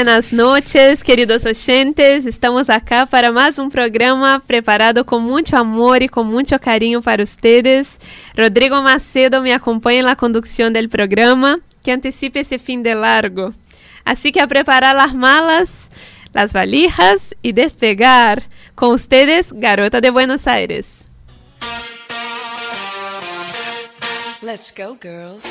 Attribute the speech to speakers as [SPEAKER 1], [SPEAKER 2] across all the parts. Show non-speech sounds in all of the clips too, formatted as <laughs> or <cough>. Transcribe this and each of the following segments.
[SPEAKER 1] Muy buenas noches, queridos oyentes. Estamos acá para más un programa preparado con mucho amor y con mucho cariño para ustedes. Rodrigo Macedo me acompaña en la conducción del programa, que anticipa ese fin de largo. Así que a preparar las malas, las valijas y despegar. Con ustedes, Garota de Buenos Aires.
[SPEAKER 2] Let's go, girls.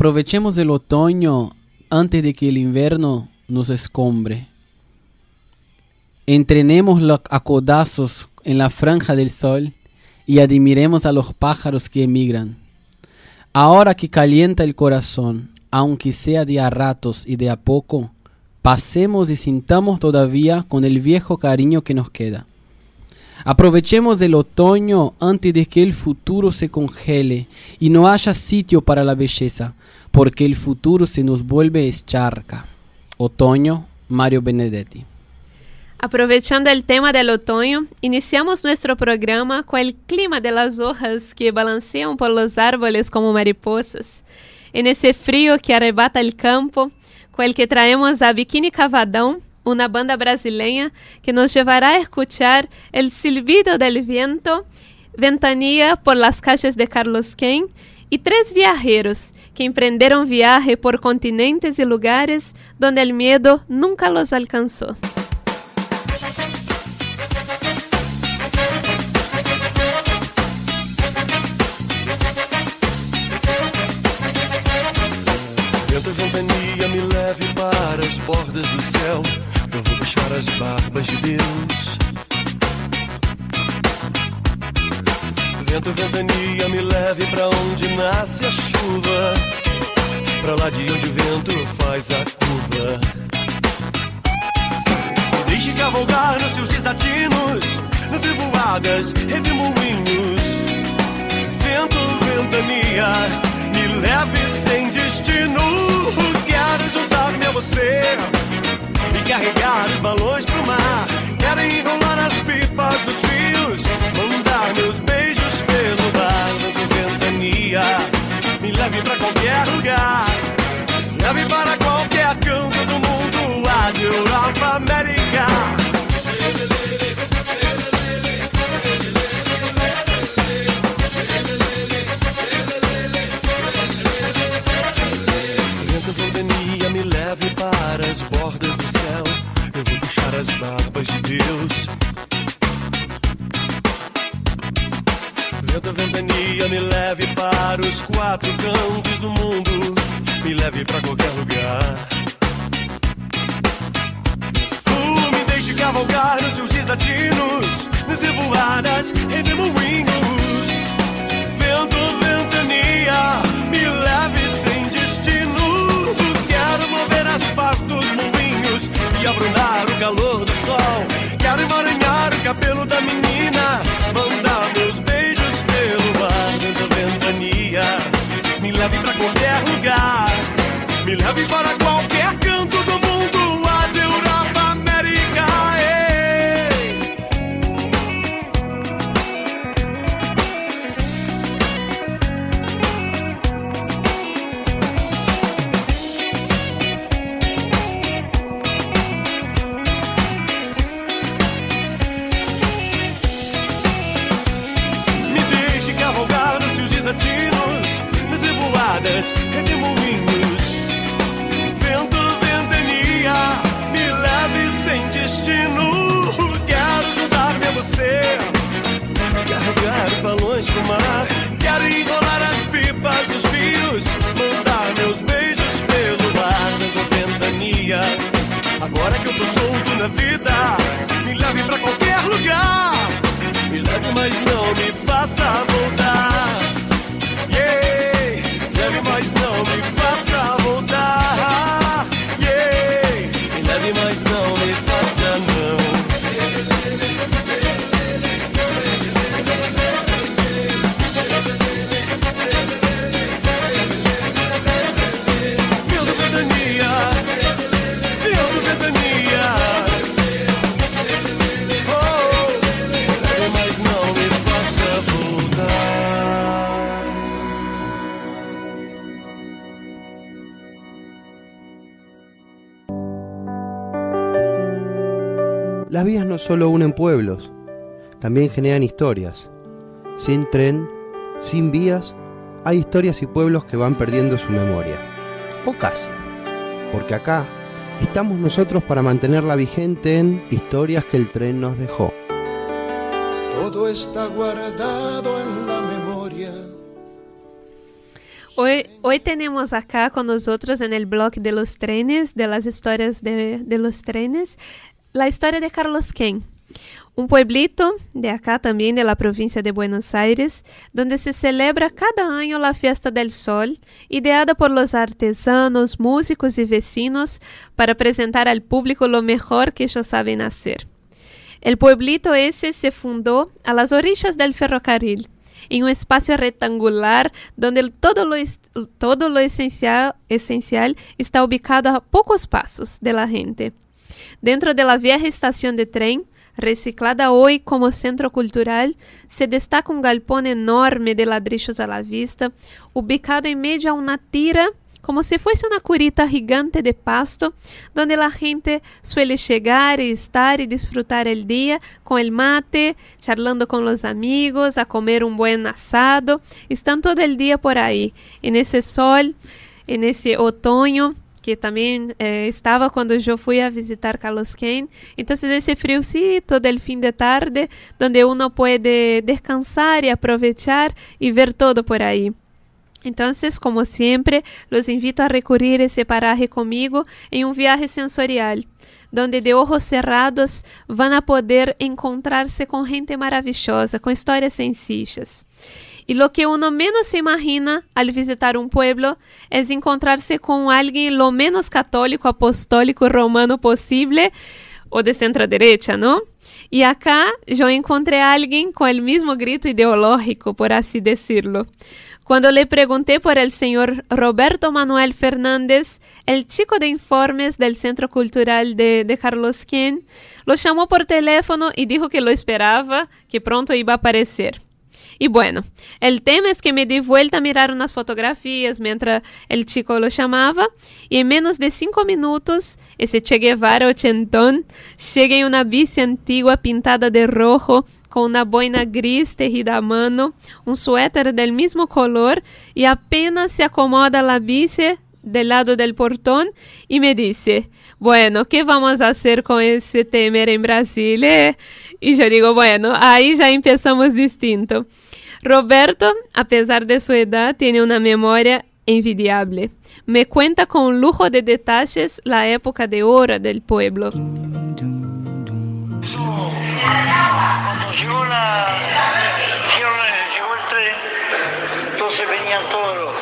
[SPEAKER 3] Aprovechemos el otoño antes de que el invierno nos escombre. Entrenemos a codazos en la franja del sol y admiremos a los pájaros que emigran. Ahora que calienta el corazón, aunque sea de a ratos y de a poco, pasemos y sintamos todavía con el viejo cariño que nos queda. Aprovechemos el otoño antes de que el futuro se congele y no haya sitio para la belleza, porque el futuro se nos vuelve escharca. Otoño, Mario Benedetti.
[SPEAKER 1] Aprovechando el tema del otoño, iniciamos nuestro programa con el clima de las hojas que balancean por los árboles como mariposas. En ese frío que arrebata el campo, con el que traemos a Bikini Cavadão una banda brasileña que nos llevará a escuchar el silbido del viento, Ventanilla por las calles de Carlos Ken y tres viajeros que emprendieron viaje por continentes y lugares donde el miedo nunca los alcanzó.
[SPEAKER 4] Vento, ventania, me leve para as bordas do céu. Eu vou puxar as barbas de Deus. Vento, ventania, me leve pra onde nasce a chuva. Pra lá de onde o vento faz a curva. Deixe cavalgar nos seus desatinos, nas revoadas, redemoinhos. Vento, ventania, me leve sem destino. Quero juntar-me a você e carregar os balões pro mar. Quero enrolar as pipas fios, lugar. Leve para qualquer canto do mundo, Ásia, Europa, América. Vento, ventania, me leve para as bordas do céu. Eu vou puxar as barbas de Deus. Vento, ventania, me leve para os quatro cantos do mundo. Me leve para qualquer lugar. Tu me deixe cavalgar nos seus desatinos, nas revoadas, redemoinhos. Vento, ventania, me leve sem destino. Quero mover as pás dos moinhos e abrunar o calor do sol. Quero emaranhar o cabelo da menina, Me leve para
[SPEAKER 5] solo unen pueblos, también generan historias. Sin tren, sin vías, hay historias y pueblos que van perdiendo su memoria. O casi. Porque acá estamos nosotros para mantenerla vigente en historias que el tren nos dejó.
[SPEAKER 6] Todo está guardado en la memoria.
[SPEAKER 1] Hoy, hoy tenemos acá con nosotros en el blog de los trenes, de las historias de, de los trenes, la historia de Carlos Ken, un pueblito de acá también de la provincia de Buenos Aires, donde se celebra cada año la Fiesta del Sol, ideada por los artesanos, músicos y vecinos para presentar al público lo mejor que ellos saben hacer. El pueblito ese se fundó a las orillas del ferrocarril, en un espacio rectangular donde todo lo, todo lo esencial, esencial está ubicado a pocos pasos de la gente. Dentro de la vieja estación de tren, reciclada hoy como centro cultural, se destaca un galpón enorme de ladrillos a la vista, ubicado en medio a una tira como si fuese una curita gigante de pasto, donde la gente suele llegar y estar y disfrutar el día con el mate, charlando con los amigos, a comer un buen asado. Están todo el día por ahí, en ese sol, en ese otoño que también eh, estaba cuando yo fui a visitar Carlos Kane. Entonces ese friocito del fin de tarde, donde uno puede descansar y aprovechar y ver todo por ahí. Entonces, como siempre, los invito a recurrir a ese paraje conmigo en un viaje sensorial, donde de ojos cerrados van a poder encontrarse con gente maravillosa, con historias sencillas. Y lo que uno menos se imagina al visitar un pueblo es encontrarse con alguien lo menos católico, apostólico, romano posible o de centro derecha, ¿no? Y acá yo encontré a alguien con el mismo grito ideológico, por así decirlo. Cuando le pregunté por el señor Roberto Manuel Fernández, el chico de informes del Centro Cultural de, de Carlos Quien, lo llamó por teléfono y dijo que lo esperaba, que pronto iba a aparecer. Y bueno, el tema es que me di vuelta a mirar unas fotografías mientras el chico lo llamaba y en menos de cinco minutos ese Che Guevara ochentón llega en una bici antigua pintada de rojo con una boina gris tejida a mano, un suéter del mismo color y apenas se acomoda la bici del lado del portón y me dice, bueno, ¿qué vamos a hacer con ese temer en Brasil? eh?" Y yo digo, bueno, ahí ya empezamos distinto. Roberto, a pesar de su edad, tiene una memoria envidiable. Me cuenta con lujo de detalles la época de oro del pueblo.
[SPEAKER 7] Cuando llegó, la, llegó, llegó el tren, entonces venían todos los-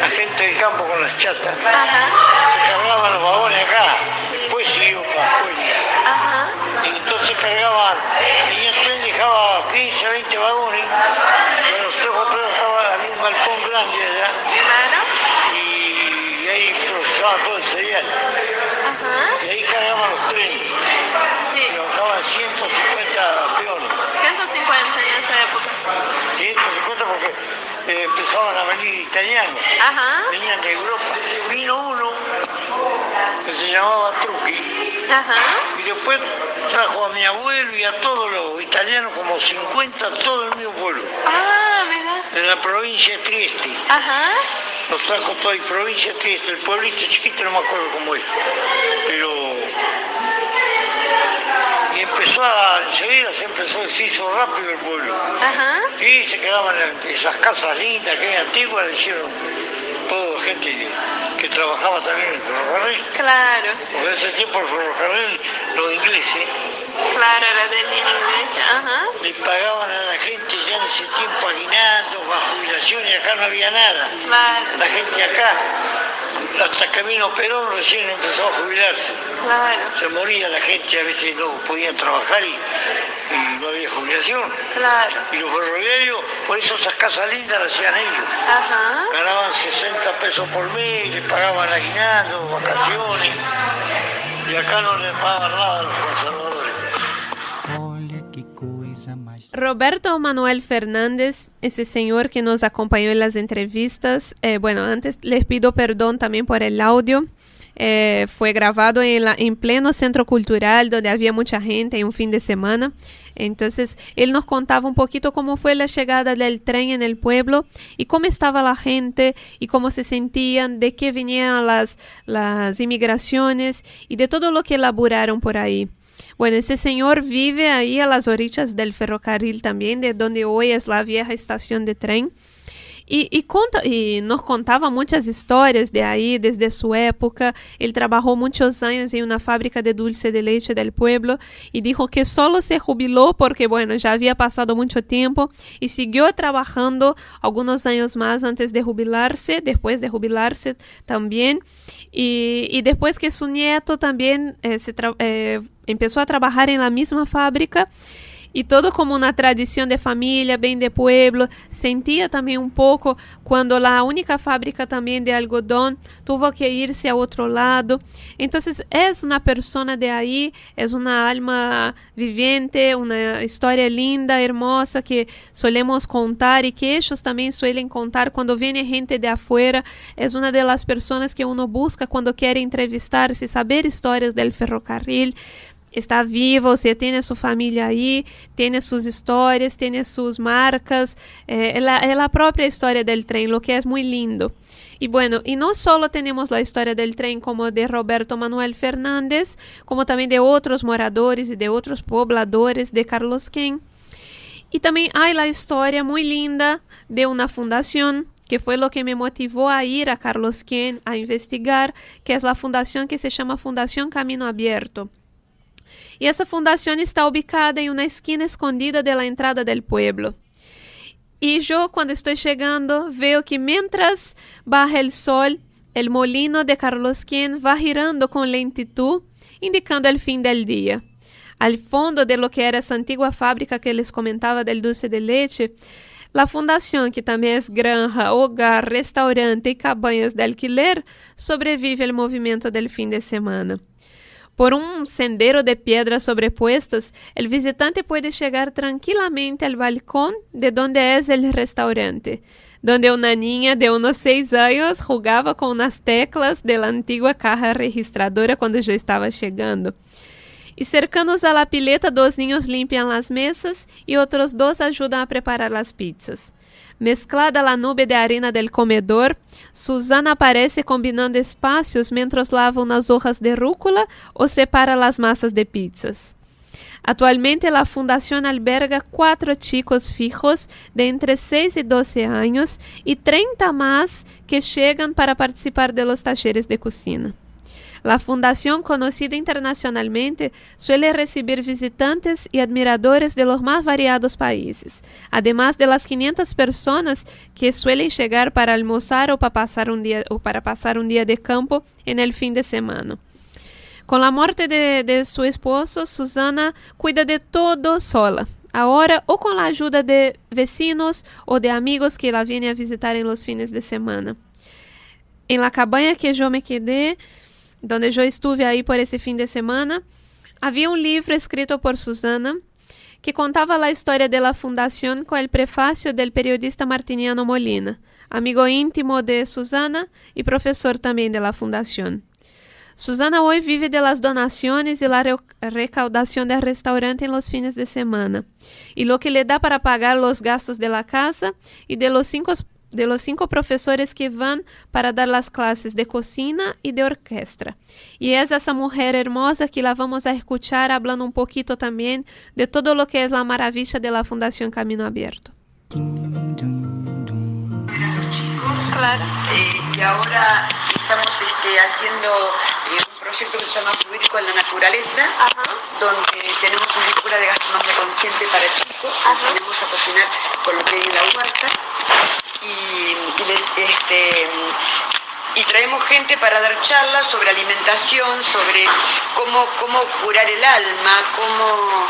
[SPEAKER 7] la gente del campo con las chatas. Se cargaban los vagones acá, después siguió para afuera. Y entonces cargaban, el tren, dejaba 15, 20 vagones, pero los tres o tres estaban, había un galpón grande allá, y ahí procesaban todo el cereal. Y ahí cargaban los trenes, y bajaban 150 peones.
[SPEAKER 1] 150 en esa época.
[SPEAKER 7] 150 porque eh, empezaban a venir italianos,
[SPEAKER 1] Ajá,
[SPEAKER 7] venían de Europa. Vino uno que se llamaba Trucchi
[SPEAKER 1] ajá.
[SPEAKER 7] y después trajo a mi abuelo y a todos los italianos, como 50, todo el mismo pueblo,
[SPEAKER 1] Ah, ¿verdad?
[SPEAKER 7] de la provincia de Trieste.
[SPEAKER 1] Ajá.
[SPEAKER 7] Los trajo toda la provincia de Trieste, el pueblito chiquito no me acuerdo cómo es, pero... Y empezó a, enseguida se empezó, se hizo rápido el pueblo.
[SPEAKER 1] Ajá.
[SPEAKER 7] Sí, se quedaban en esas casas lindas que hay antiguas, le hicieron todo gente que trabajaba también en el ferrocarril.
[SPEAKER 1] Claro,
[SPEAKER 7] en ese tiempo el ferrocarril, los ingleses,
[SPEAKER 1] claro, era de línea inglesa. Ajá.
[SPEAKER 7] le pagaban a la gente ya en ese tiempo aguinaldo, bajo jubilación, y acá no había nada.
[SPEAKER 1] Claro,
[SPEAKER 7] La gente acá, hasta vino Perón, recién empezó a jubilarse.
[SPEAKER 1] claro,
[SPEAKER 7] Se moría la gente, a veces no podían trabajar y, y no había jubilación.
[SPEAKER 1] claro.
[SPEAKER 7] Y los ferroviarios, por eso esas casas lindas las hacían ellos.
[SPEAKER 1] Ajá.
[SPEAKER 7] Ganaban 60 pesos por mes, le pagaban aguinaldo, vacaciones. Y acá no les pagaban nada a los conservadores.
[SPEAKER 1] Roberto Manuel Fernández, ese señor que nos acompañó en las entrevistas. eh, bueno, antes les pido perdón también por el audio. Eh, fue grabado en, la, en pleno centro cultural donde había mucha gente en un fin de semana. Entonces, él nos contaba un poquito cómo fue la llegada del tren en el pueblo y cómo estaba la gente y cómo se sentían, de qué venían las, las inmigraciones y de todo lo que elaboraron por ahí. Bueno, ese señor vive ahí a las orillas del ferrocarril también, de donde hoy es la vieja estación de tren. Y, y, conta, y nos contaba muchas historias de ahí, desde su época. Él trabajó muchos años en una fábrica de dulce de leche del pueblo y dijo que solo se jubiló porque, bueno, ya había pasado mucho tiempo y siguió trabajando algunos años más antes de jubilarse, después de jubilarse también. Y, y después que su nieto también eh, se tra- eh, empezó a trabajar en la misma fábrica y todo como una tradición de familia, bien de pueblo. Sentía también un poco cuando la única fábrica también de algodón tuvo que irse a otro lado. Entonces es una persona de ahí, es una alma viviente, una historia linda, hermosa que solemos contar y que ellos también suelen contar cuando viene gente de afuera. Es una de las personas que uno busca cuando quiere entrevistarse, saber historias del ferrocarril está vivo, o sea, tiene su familia ahí, tiene sus historias, tiene sus marcas, eh, es, la, es la propia historia del tren, lo que es muy lindo. Y bueno, y no solo tenemos la historia del tren como de Roberto Manuel Fernández, como también de otros moradores y de otros pobladores de Carlos Ken. Y también hay la historia muy linda de una fundación que fue lo que me motivó a ir a Carlos Ken a investigar, que es la fundación que se llama Fundación Camino Abierto. Y esa fundación está ubicada en una esquina escondida de entrada del pueblo. Y yo cuando estoy llegando veo que mientras baja el sol, el molino de Carlos Quien va girando con lentitud, indicando el fin del día. Al fondo de lo que era esa antigua fábrica que les comentaba del dulce de leche, la fundación, que también es granja, hogar, restaurante y cabañas de alquiler, sobrevive al movimiento del fin de semana. Por un sendero de piedras sobrepuestas, el visitante puede llegar tranquilamente al balcón de donde es el restaurante, donde una niña de unos seis años jugaba con unas teclas de la antigua caja registradora cuando yo estaba llegando. Y cercanos a la pileta, dos niños limpian las mesas y otros dos ayudan a preparar las pizzas. Mesclada la nube de arena del comedor, Susana aparece combinando espacios mientras lava unas hojas de rúcula o separa las masas de pizzas. Actualmente la fundación alberga cuatro chicos fijos de entre 6 y 12 años y 30 más que llegan para participar de los talleres de cocina. La fundación, conocida internacionalmente, suele recibir visitantes y admiradores de los más variados países, además de las 500 personas que suelen llegar para almorzar o para pasar un día, o para pasar un día de campo en el fin de semana. Con la muerte de, de su esposo, Susana cuida de todo sola. Ahora, o con la ayuda de vecinos o de amigos que la vienen a visitar en los fines de semana. En la cabaña que yo me quedé, donde yo estuve ahí por ese fin de semana, había un libro escrito por Susana que contaba la historia de la fundación con el prefacio del periodista Martiniano Molina, amigo íntimo de Susana y profesor también de la fundación. Susana hoy vive de las donaciones y la recaudación del restaurante en los fines de semana, y lo que le da para pagar los gastos de la casa y de los cinco de los cinco profesores que van para dar las clases de cocina y de orquesta. Y es esa mujer hermosa que la vamos a escuchar hablando un poquito también de todo lo que es la maravilla de la Fundación Camino Abierto.
[SPEAKER 8] Claro. Eh, y ahora estamos este, haciendo eh, un proyecto que se llama Fluir con la Naturaleza, donde tenemos una escuela de gastronomía consciente para chicos, vamos a cocinar con lo que hay en la huerta y, este, y traemos gente para dar charlas sobre alimentación, sobre cómo, cómo curar el alma, cómo...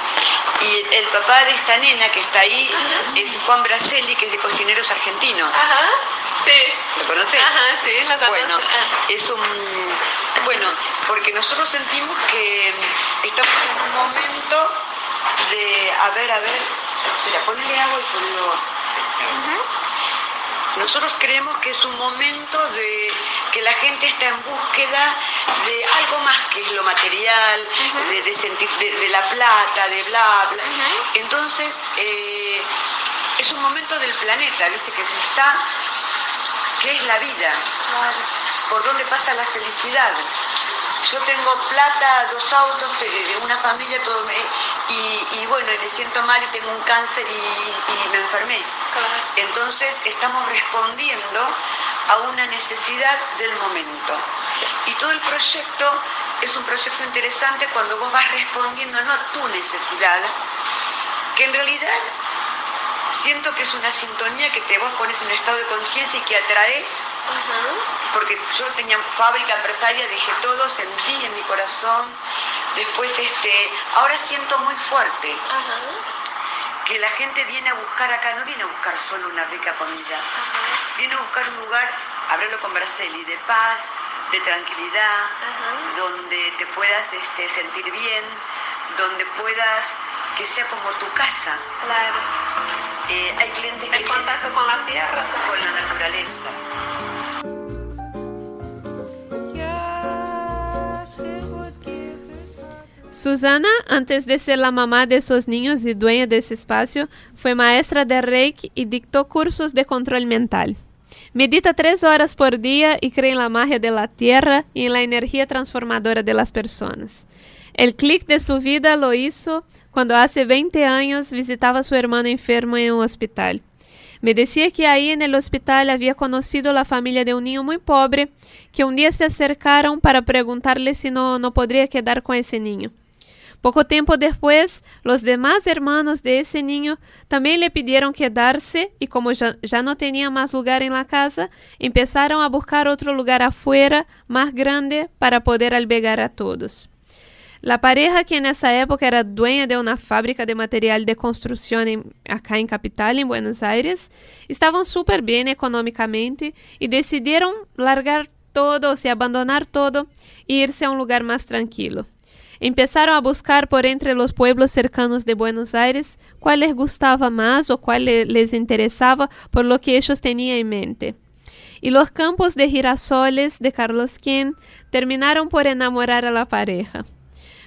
[SPEAKER 8] Y el papá de esta nena que está ahí es Juan Braselli, que es de Cocineros Argentinos.
[SPEAKER 1] Ajá, sí.
[SPEAKER 8] ¿Lo conoces?
[SPEAKER 1] Ajá, sí, lo conozco.
[SPEAKER 8] Bueno, es un... Bueno, porque nosotros sentimos que estamos en un momento de... A ver, a ver... Espera, ponle agua y ponlo... Nosotros creemos que es un momento de que la gente está en búsqueda de algo más que lo material, de, sentir, de, la plata, de bla, bla. Entonces, eh, es un momento del planeta, ¿viste? Que se está, que es la vida, por donde pasa la felicidad. Yo tengo plata, dos autos, de una familia, todo y, bueno, me siento mal y tengo un cáncer y, me enfermé. Entonces estamos respondiendo a una necesidad del momento. Y todo el proyecto es un proyecto interesante cuando vos vas respondiendo no a tu necesidad, que en realidad siento que es una sintonía que te vos pones en un estado de conciencia y que atraes, porque yo tenía fábrica empresaria, dejé todo, sentí en mi corazón, después este, ahora siento muy fuerte. que la gente viene a buscar acá, no viene a buscar solo una rica comida, viene a buscar un lugar, hablarlo con Marceli, de paz, de tranquilidad, donde te puedas este, sentir bien, donde puedas que sea como tu casa.
[SPEAKER 1] Claro.
[SPEAKER 8] Eh, hay clientes que
[SPEAKER 1] El contacto con la tierra.
[SPEAKER 8] con la naturaleza.
[SPEAKER 1] Susana, antes de ser la mamá de esos niños y dueña de ese espacio, fue maestra de Reiki y dictó cursos de control mental. Medita tres horas por día y cree en la magia de la tierra y en la energía transformadora de las personas. El clic de su vida lo hizo cuando hace 20 años visitaba a su hermano enfermo en un hospital. Me decía que ahí en el hospital había conocido la familia de un niño muy pobre, que un día se acercaron para preguntarle si no, no podría quedar con ese niño. Poco tiempo después, los demás hermanos de ese niño también le pidieron quedarse y como ya, ya, no tenía más lugar en la casa, empezaron a buscar otro lugar afuera, más grande, para poder albergar a todos. La pareja, que en esa época era dueña de una fábrica de material de construcción en, acá en Capital, en Buenos Aires, estaban súper bien económicamente y decidieron largar todo, o sea, abandonar todo e irse a un lugar más tranquilo. Empezaron a buscar por entre los pueblos cercanos de Buenos Aires cuál les gustaba más o cuál les interesaba por lo que ellos tenían en mente. Y los campos de girasoles de Carlos Quien terminaron por enamorar a la pareja.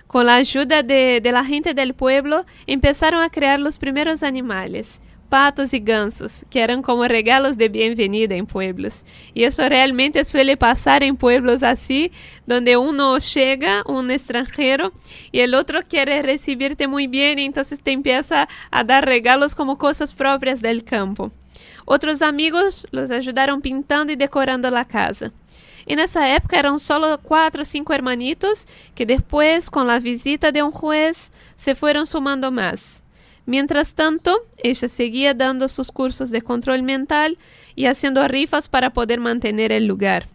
[SPEAKER 1] Con la ayuda de, de, la gente del pueblo, empezaron a crear los primeros animales, patos y gansos, que eran como regalos de bienvenida en pueblos. Y eso realmente suele pasar en pueblos así, donde uno llega, un extranjero, y el otro quiere recibirte muy bien, y entonces te empieza a dar regalos como cosas propias del campo. Otros amigos los ayudaron pintando y decorando la casa. En esa época eran solo cuatro o cinco hermanitos que después, con la visita de un juez, se fueron sumando más. Mientras tanto, ella seguía dando sus cursos de control mental y haciendo rifas para poder mantener el lugar.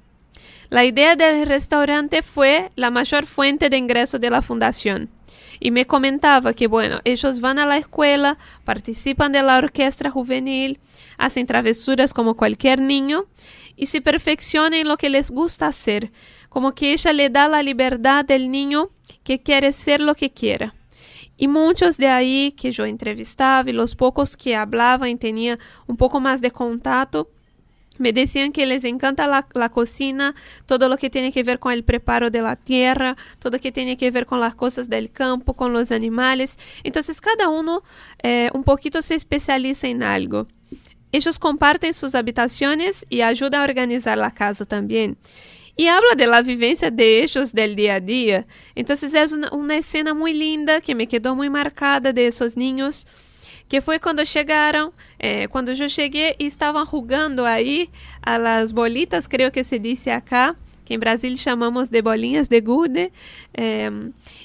[SPEAKER 1] La idea del restaurante fue la mayor fuente de ingreso de la fundación. Y me comentaba que, bueno, ellos van a la escuela, participan de la juvenil, hacen travesuras como cualquier niño y se perfeccionan en lo que les gusta hacer, como que ella le da la libertad del niño que quiere ser lo que quiera. Y muchos de ahí que yo entrevistaba y los pocos que hablaban y tenía un poco más de contacto, me decían que les encanta la, la, cocina, todo lo que tiene que ver con el preparo de la tierra, todo lo que tiene que ver con las cosas del campo, con los animales. Entonces cada uno eh, un poquito se especializa en algo. Ellos comparten sus habitaciones y ayudan a organizar la casa también. Y habla de la vivencia de ellos del día a. Entonces es una, una escena muy linda que me quedó muy marcada de esos niños que foi quando chegaram, eh, quando eu cheguei estavam jogando aí a las bolitas, creio que se disse acá, que em Brasília chamamos de bolinhas de gude, eh,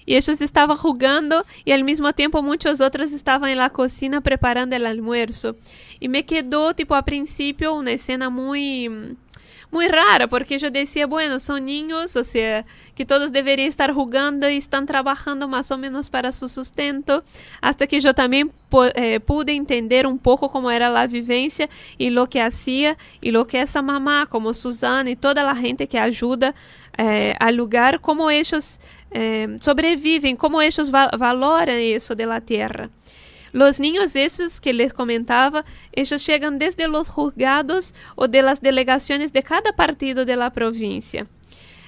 [SPEAKER 1] e eles estavam jogando e ao mesmo tempo muitos outros estavam na cozinha preparando o almuerzo. E me quedou, tipo, a princípio, uma cena muito muy rara, porque yo decía, bueno, son niños, o sea, que todos deberían estar jugando y están trabajando más o menos para su sustento, hasta que yo también eh, pude entender un poco cómo era la vivencia y lo que hacía y lo que esa mamá, como Susana y toda la gente que ayuda eh, al lugar, cómo ellos eh, sobreviven, cómo ellos va valoran eso de la tierra. Los niños esos que les comentaba, ellos llegan desde los juzgados o de las delegaciones de cada partido de la provincia.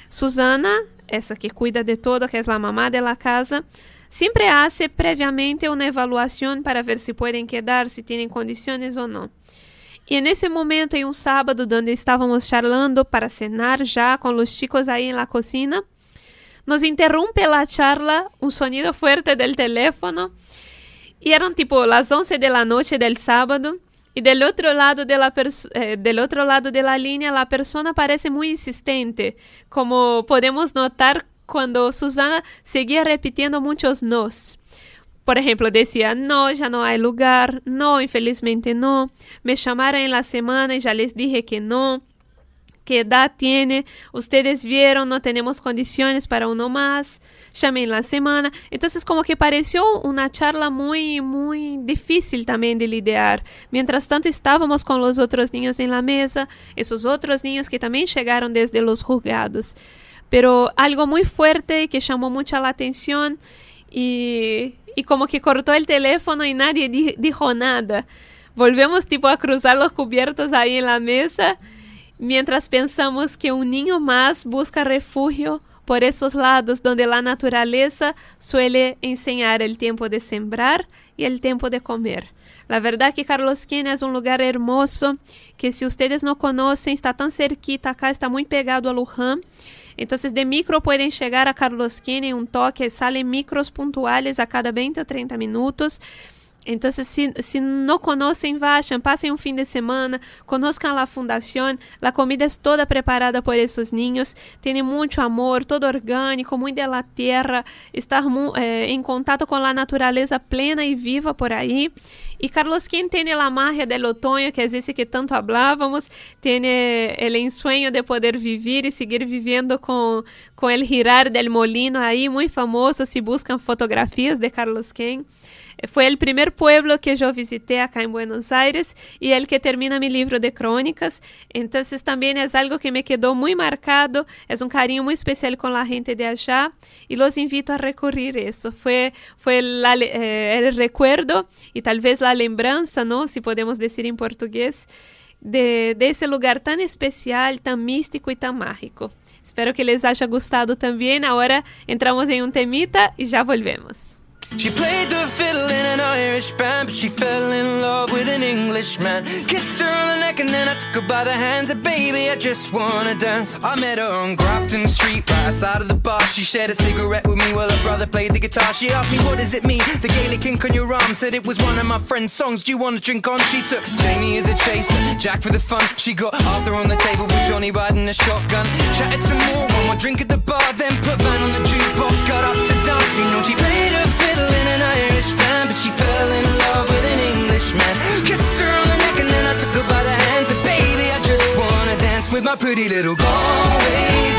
[SPEAKER 1] Susana, esa que cuida de todo, que es la mamá de la casa, siempre hace previamente una evaluación para ver si pueden quedar, si tienen condiciones o no. Y en ese momento, en un sábado donde estábamos charlando para cenar ya con los chicos ahí en la cocina, nos interrumpe la charla un sonido fuerte del teléfono y eran tipo las 11 de la noche del sábado. Y del otro lado de la eh, del otro lado de la línea la persona parece muy insistente, como podemos notar cuando Susana seguía repitiendo muchos nos. Por ejemplo, decía, no, ya no hay lugar, no, infelizmente no, me llamaron en la semana y ya les dije que no, ¿Qué edad tiene? Ustedes vieron, no tenemos condiciones para uno más. Llamé en la semana. Entonces como que pareció una charla muy, muy difícil también de lidiar. Mientras tanto estábamos con los otros niños en la mesa, esos otros niños que también llegaron desde los juzgados. Pero algo muy fuerte que llamó mucha la atención y, y como que cortó el teléfono y nadie di- dijo nada. Volvemos tipo a cruzar los cubiertos ahí en la mesa mientras pensamos que un niño más busca refugio por esos lados donde la naturaleza suele enseñar el tiempo de sembrar y el tiempo de comer. La verdad que Carlos Quena es un lugar hermoso que si ustedes no conocen está tan cerquita acá, está muy pegado a Luján. Entonces de micro pueden llegar a Carlos Quena en un toque, salen micros puntuales a cada 20 o 30 minutos. Entonces, si, si no conocen, vayan, pasen un fin de semana, conozcan la fundación. La comida es toda preparada por esos niños. Tiene mucho amor, todo orgánico, muy de la tierra. Estar eh, en contacto con la plena y viva por ahí. Y Carlos Quien tiene la magia del otoño, que es ese que tanto hablábamos. Tiene el ensueño de poder vivir y seguir viviendo con, con el girar del molino ahí, muy famoso. Si buscan fotografías de Carlos Quien. Fue el primer pueblo que yo visité acá en Buenos Aires y el que termina mi libro de crónicas. Entonces también es algo que me quedó muy marcado, es un cariño muy especial con la gente de allá y los invito a recurrir eso. Fue, fue la le- eh, el recuerdo y tal vez la lembranza, ¿no? Si podemos decir en portugués, de, de ese lugar tan especial, tan místico y tan mágico. Espero que les haya gustado también. Ahora entramos en un temita y ya volvemos.
[SPEAKER 9] She played the fiddle in an Irish band, but she fell in love with an Englishman. Kissed her on the neck and then I took her by the hands. And baby, I just wanna dance. I met her on Grafton Street, right outside of the bar. She shared a cigarette with me while her brother played the guitar. She asked me, What does it mean? The Gaelic ink on your arm said it was one of my friend's songs. Do you wanna drink on? She took Jamie as a chaser, Jack for the fun. She got Arthur on the table with Johnny riding a shotgun. Chatted some more, one more drink at the bar, then put Van on the jukebox. Got up to dance, you know she played her she fell in love with an Englishman. Kissed her on the neck and then I took her by the hands. And baby, I just wanna dance with my pretty little Galway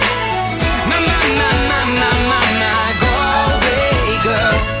[SPEAKER 9] My, my, my, my, my, my, my Galway girl.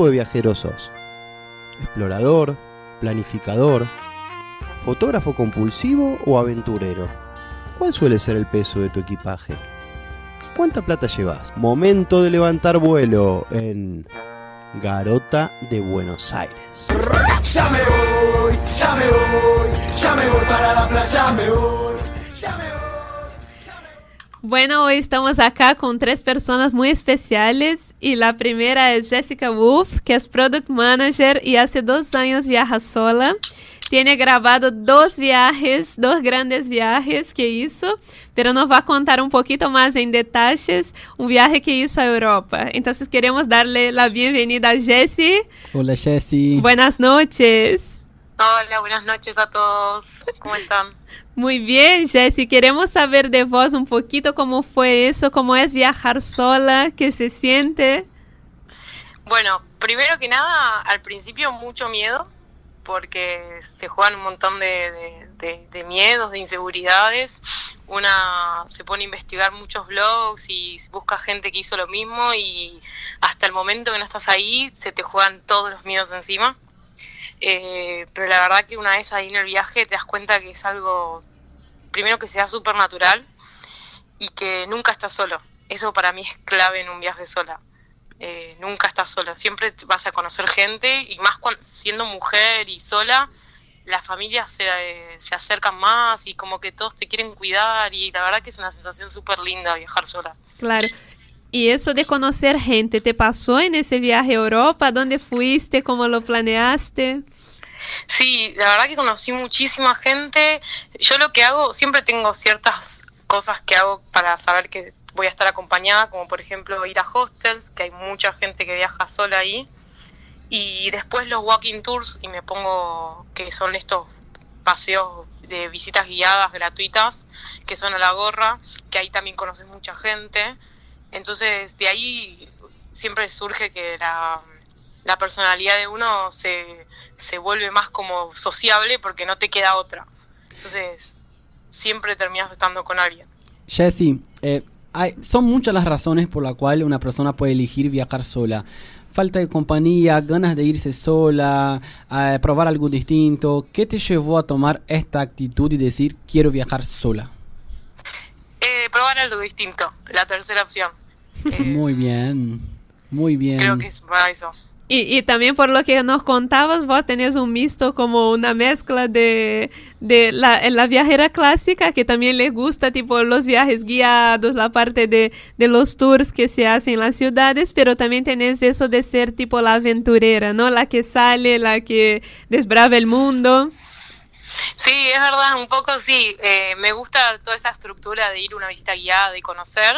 [SPEAKER 5] Tipo de viajero sos? ¿Explorador? ¿Planificador? ¿Fotógrafo compulsivo o aventurero? ¿Cuál suele ser el peso de tu equipaje? ¿Cuánta plata llevas? Momento de levantar vuelo en Garota de Buenos Aires.
[SPEAKER 6] Ya me voy, ya me voy, ya me voy para la playa, me voy. Ya me voy.
[SPEAKER 1] Bueno, hoy estamos acá con tres personas muy especiales y la primera es Jessica Wolf, que es Product Manager y hace dos años viaja sola. Tiene grabado dos viajes, dos grandes viajes que hizo, pero nos va a contar un poquito más en detalles un viaje que hizo a Europa. Entonces queremos darle la bienvenida a Jessie.
[SPEAKER 3] Hola Jessy.
[SPEAKER 1] Buenas noches.
[SPEAKER 10] Hola, buenas noches a todos. ¿Cómo están?
[SPEAKER 1] Muy bien, Jessie. Queremos saber de vos un poquito cómo fue eso, cómo es viajar sola, qué se siente.
[SPEAKER 10] Bueno, primero que nada, al principio mucho miedo, porque se juegan un montón de, de- de- de miedos, de inseguridades. Una se pone a investigar muchos blogs y busca gente que hizo lo mismo y hasta el momento que no estás ahí se te juegan todos los miedos encima. Eh, pero la verdad que una vez ahí en el viaje te das cuenta que es algo, primero que sea súper natural y que nunca estás solo. Eso para mí es clave en un viaje sola. Eh, nunca estás solo, siempre vas a conocer gente y más cuando, siendo mujer y sola, las familias se, eh, se acercan más y como que todos te quieren cuidar y la verdad que es una sensación súper linda viajar sola.
[SPEAKER 1] Claro. Y eso de conocer gente, ¿te pasó en ese viaje a Europa? ¿Dónde fuiste? ¿Cómo lo planeaste?
[SPEAKER 10] Sí, la verdad que conocí muchísima gente. Yo lo que hago, siempre tengo ciertas cosas que hago para saber que voy a estar acompañada, como por ejemplo ir a hostels, que hay mucha gente que viaja sola ahí. Y después los walking tours, y me pongo, que son estos paseos de visitas guiadas gratuitas, que son a la gorra, que ahí también conoces mucha gente. Entonces, de ahí siempre surge que la, la personalidad de uno se, se vuelve más como sociable porque no te queda otra. Entonces, siempre terminas estando con alguien.
[SPEAKER 3] Jessie, eh, hay- son muchas las razones por las cuales una persona puede elegir viajar sola. Falta de compañía, ganas de irse sola, eh, probar algo distinto. ¿Qué te llevó a tomar esta actitud y decir quiero viajar sola?
[SPEAKER 10] Eh, probar algo distinto, la tercera opción. <laughs>
[SPEAKER 3] Muy bien, muy bien.
[SPEAKER 10] Creo que es para eso.
[SPEAKER 1] Y, también por lo que nos contabas, vos tenés un mixto como una mezcla de, de la, la viajera clásica que también le gusta tipo los viajes guiados, la parte de, de los tours que se hacen en las ciudades, pero también tenés eso de ser tipo la aventurera, ¿no? La que sale, la que desbrava el mundo.
[SPEAKER 10] Sí, es verdad, un poco sí. Eh, me gusta toda esa estructura de ir una visita guiada y conocer,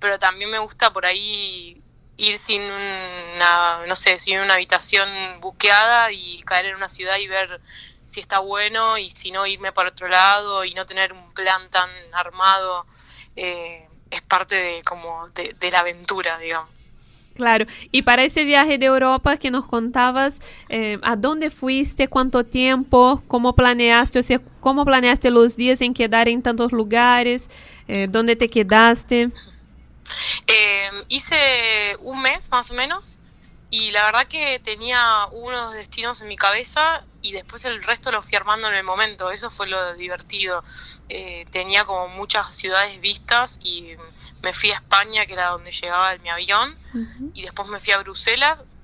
[SPEAKER 10] pero también me gusta por ahí ir sin una, no sé, sin una habitación buqueada y caer en una ciudad y ver si está bueno y si no irme para otro lado y no tener un plan tan armado. Eh, es parte de como de, la aventura, digamos.
[SPEAKER 1] Claro, y para ese viaje de Europa que nos contabas, eh, ¿a dónde fuiste? ¿Cuánto tiempo? ¿Cómo planeaste? O ¿cómo planeaste los días en quedar en tantos lugares? Eh, ¿Dónde te quedaste?
[SPEAKER 10] Eh, hice un mes más o menos y la verdad que tenía unos destinos en mi cabeza y después el resto lo fui armando en el momento. Eso fue lo divertido. Eh, tenía como muchas ciudades vistas y me fui a España, que era donde llegaba mi avión, y después me fui a Bruselas,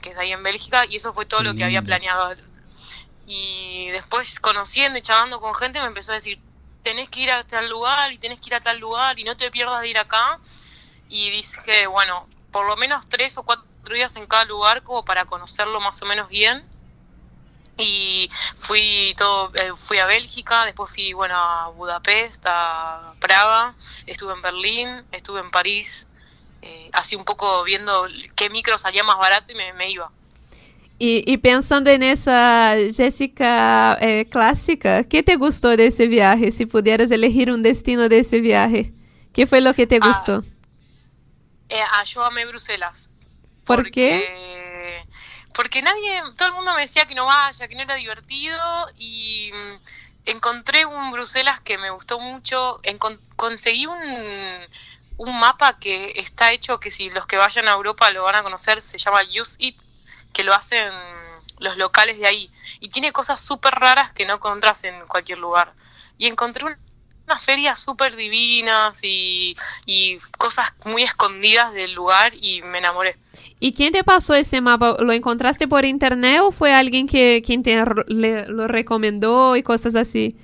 [SPEAKER 10] que es ahí en Bélgica, y eso fue todo lo que había planeado. Y después conociendo y charlando con gente me empezó a decir, tenés que ir a tal lugar y tenés que ir a tal lugar y no te pierdas de ir acá. Y dije, bueno, por lo menos tres o cuatro días en cada lugar como para conocerlo más o menos bien. Y fui todo, eh, fui a Bélgica, después fui bueno a Budapest, a Praga, estuve en Berlín, estuve en París, eh, así un poco viendo qué micro salía más barato y me, me iba.
[SPEAKER 1] Y, y pensando en esa Jessica eh, clásica, ¿qué te gustó de ese viaje? Si pudieras elegir un destino de ese viaje, ¿qué fue lo que te
[SPEAKER 10] Ah,
[SPEAKER 1] gustó?
[SPEAKER 10] Eh, yo amé Bruselas.
[SPEAKER 1] ¿Por qué?
[SPEAKER 10] porque, Porque nadie, todo el mundo me decía que no vaya, que no era divertido y mm, encontré un Bruselas que me gustó mucho, encon- conseguí un, un mapa que está hecho que si los que vayan a Europa lo van a conocer, se llama Use It, que lo hacen los locales de ahí y tiene cosas súper raras que no encontrás en cualquier lugar. Y encontré un- unas ferias súper divinas y, y cosas muy escondidas del lugar y me enamoré.
[SPEAKER 1] ¿Y quién te pasó ese mapa? ¿Lo encontraste por internet o fue alguien que quien te le- lo recomendó y cosas así?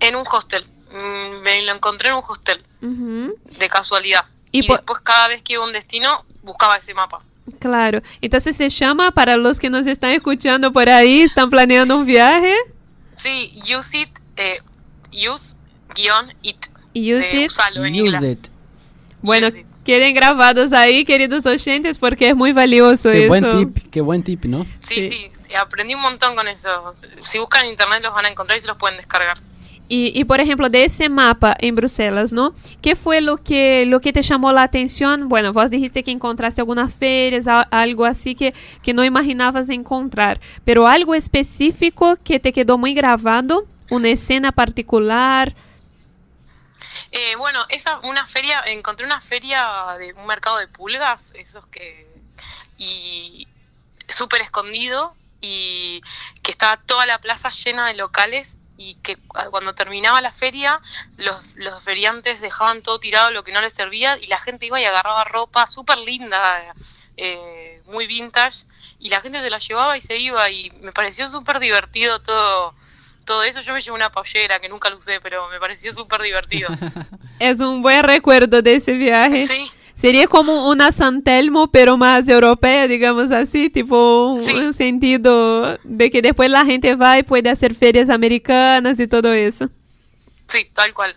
[SPEAKER 10] En un hostel. Mm, Me lo encontré en un hostel,
[SPEAKER 1] Ujú,
[SPEAKER 10] de casualidad.
[SPEAKER 1] Y
[SPEAKER 10] Y, después cada vez que iba a un destino, buscaba ese mapa.
[SPEAKER 1] Claro. Entonces se llama para los que nos están escuchando por ahí, están planeando un viaje.
[SPEAKER 10] Sí, use it, eh, use guion it.
[SPEAKER 1] Use it.
[SPEAKER 10] usalo en inglés.
[SPEAKER 3] Use it.
[SPEAKER 1] Bueno, queden grabados ahí, queridos oyentes, porque es muy valioso
[SPEAKER 3] Qué
[SPEAKER 1] eso.
[SPEAKER 3] buen tip, qué buen tip, ¿no?
[SPEAKER 10] Sí, sí, aprendí un montón con eso. Si buscan en internet los van a encontrar y se los pueden descargar.
[SPEAKER 1] Y, y, por ejemplo, de ese mapa en Bruselas, ¿no? ¿Qué fue lo que, lo que te llamó la atención? Bueno, vos dijiste que encontraste algunas ferias, a- algo así que, que no imaginabas encontrar, pero algo específico que te quedó muy grabado, una escena particular.
[SPEAKER 10] Eh, bueno, esa una feria, encontré una feria de un mercado de pulgas, esos que y súper escondido y que estaba toda la plaza llena de locales y que cu- cuando terminaba la feria los, los feriantes dejaban todo tirado lo que no les servía y la gente iba y agarraba ropa súper linda, eh, muy vintage y la gente se la llevaba y se iba y me pareció súper divertido todo todo eso. Yo me llevé una pollera que nunca lo usé, pero me pareció súper divertido. <laughs>
[SPEAKER 1] Es un buen recuerdo de ese viaje.
[SPEAKER 10] Sí.
[SPEAKER 1] Sería como una San Telmo, pero más europea, digamos así, tipo un, un sentido de que después la gente va y puede hacer ferias americanas y todo eso.
[SPEAKER 10] Sí, tal cual.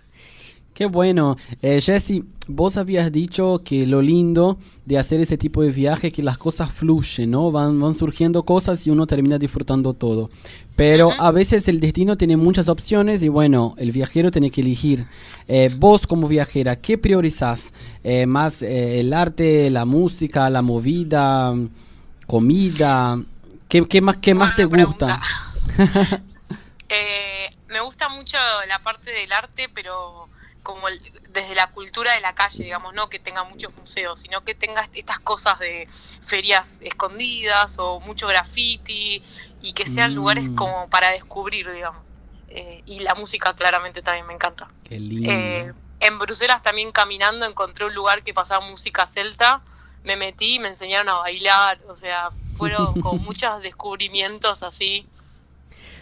[SPEAKER 3] Qué bueno. Eh, Jesse, vos habías dicho que lo lindo de hacer ese tipo de viaje es que las cosas fluyen, ¿no? Van, van surgiendo cosas y uno termina disfrutando todo. Pero a veces el destino tiene muchas opciones y bueno, el viajero tiene que elegir. Eh, vos como viajera, ¿qué priorizás? Eh, ¿Más eh, el arte, la música, la movida, comida? ¿Qué, qué más, qué más te gusta? <laughs>
[SPEAKER 10] Eh, me gusta mucho la parte del arte, pero como el- desde la cultura de la calle, digamos, no que tenga muchos museos, sino que tenga est- estas cosas de ferias escondidas o mucho graffiti y que sean
[SPEAKER 3] Mm.
[SPEAKER 10] lugares como para descubrir, digamos. Eh, y la música claramente también me encanta.
[SPEAKER 3] Qué lindo.
[SPEAKER 10] Eh, en Bruselas también caminando encontré un lugar que pasaba música celta, me metí y me enseñaron a bailar, o sea, fueron con <laughs> muchos descubrimientos así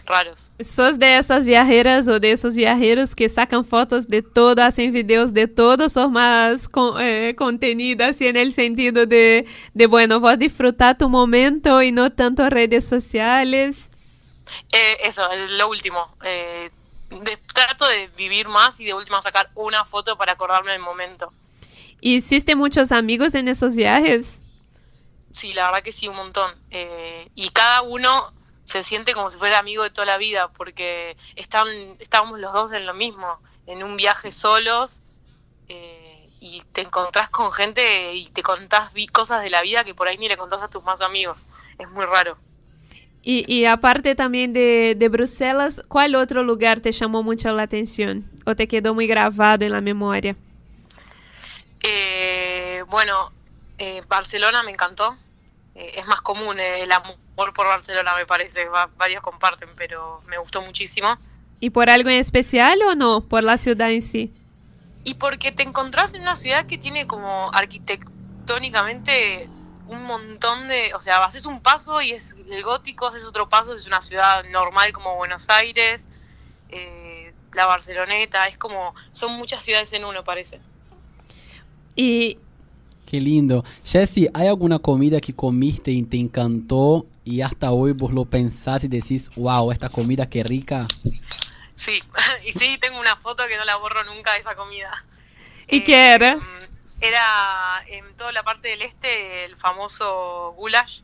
[SPEAKER 10] raros.
[SPEAKER 1] ¿Sos de esas viajeras o de esos viajeros que sacan fotos de todo, hacen videos de todo? ¿Sos más con- eh, contenida así en el sentido de, de, bueno, vos disfrutar tu momento y no tanto redes sociales?
[SPEAKER 10] Eh, eso, lo último. eh, de- trato de vivir más y de última sacar una foto para acordarme del momento.
[SPEAKER 1] ¿Hiciste muchos amigos en esos viajes?
[SPEAKER 10] Sí, la verdad que sí, un montón. Eh, y cada uno se siente como si fuera amigo de toda la vida, porque están, estábamos los dos en lo mismo, en un viaje solos, eh, y te encontrás con gente y te contás vi cosas de la vida que por ahí ni le contás a tus más amigos. Es muy raro.
[SPEAKER 1] Y, y aparte también de, de Bruselas, ¿cuál otro lugar te llamó mucho la atención o te quedó muy grabado en la memoria?
[SPEAKER 10] Eh, bueno, eh, Barcelona me encantó. Eh, es más común eh, el por Barcelona, me parece. Va- varios comparten, pero me gustó muchísimo.
[SPEAKER 1] ¿Y por algo en especial o no? Por la ciudad en sí.
[SPEAKER 10] Y porque te encontrás en una ciudad que tiene como arquitectónicamente un montón de... O sea, haces un paso y es el gótico, haces otro paso, es una ciudad normal como Buenos Aires, eh, la Barceloneta, es como... Son muchas ciudades en uno, parece.
[SPEAKER 1] Y
[SPEAKER 3] Qué lindo. Jesse, ¿hay alguna comida que comiste y te encantó y hasta hoy vos lo pensás y decís, wow, esta comida qué rica?
[SPEAKER 10] Sí, <laughs> y sí, tengo una foto que no la borro nunca de esa comida.
[SPEAKER 1] ¿Y qué era?
[SPEAKER 10] Era en toda la parte del este el famoso goulash.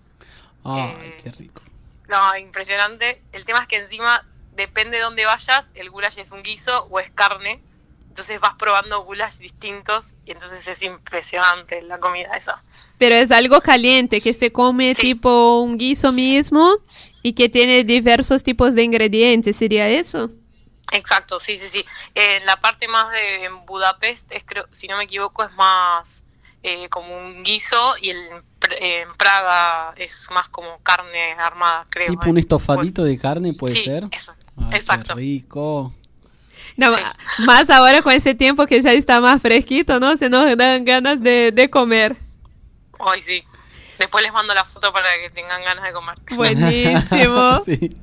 [SPEAKER 3] Ay,
[SPEAKER 10] Eh,
[SPEAKER 3] qué rico.
[SPEAKER 10] No, impresionante. El tema es que encima, depende de dónde vayas, el goulash es un guiso o es carne. Entonces vas probando goulash distintos y entonces es impresionante la comida esa.
[SPEAKER 1] Pero es algo caliente que se come tipo un guiso mismo y que tiene diversos tipos de ingredientes, ¿sería eso?
[SPEAKER 10] Exacto, sí, sí, sí. En la parte más de en Budapest, es, creo, si no me equivoco, es más eh, como un guiso y el, en Praga es más como carne armada, creo.
[SPEAKER 3] Tipo
[SPEAKER 10] eh.
[SPEAKER 3] un estofadito de carne, puede
[SPEAKER 10] Sí,
[SPEAKER 3] ser.
[SPEAKER 10] eso,
[SPEAKER 3] Ay,
[SPEAKER 10] exacto.
[SPEAKER 3] Qué rico.
[SPEAKER 1] No, ma- Más ahora con ese tiempo que ya está más fresquito, ¿no? Se nos dan ganas de, de comer.
[SPEAKER 10] Ay, sí. Después les mando la foto para que tengan ganas de comer. <laughs>
[SPEAKER 1] Buenísimo. <laughs>
[SPEAKER 3] Sí.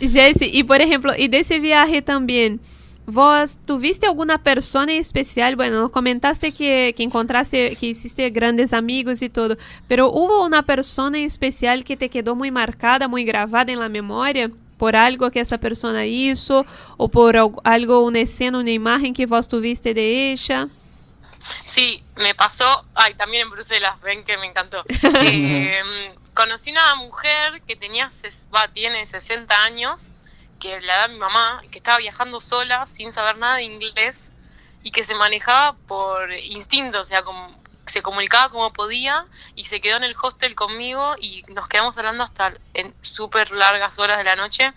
[SPEAKER 1] Jesse, y por ejemplo, y de ese viaje también, ¿vos tuviste alguna persona en especial? Bueno, nos comentaste que, que encontraste, que hiciste grandes amigos y todo, pero ¿hubo una persona en especial que te quedó muy marcada, muy grabada en la memoria? Por algo que esa persona hizo, o por al- algo, una escena, una imagen que vos tuviste de ella.
[SPEAKER 10] Sí, me pasó, ay, también en Bruselas, ven que me encantó. <laughs> Eh, conocí una mujer que tenía, va, tiene 60 años, que la da mi mamá, que estaba viajando sola, sin saber nada de inglés, y que se manejaba por instinto, o sea, como, se comunicaba como podía, y se quedó en el hostel conmigo, y nos quedamos hablando hasta en súper largas horas de la noche,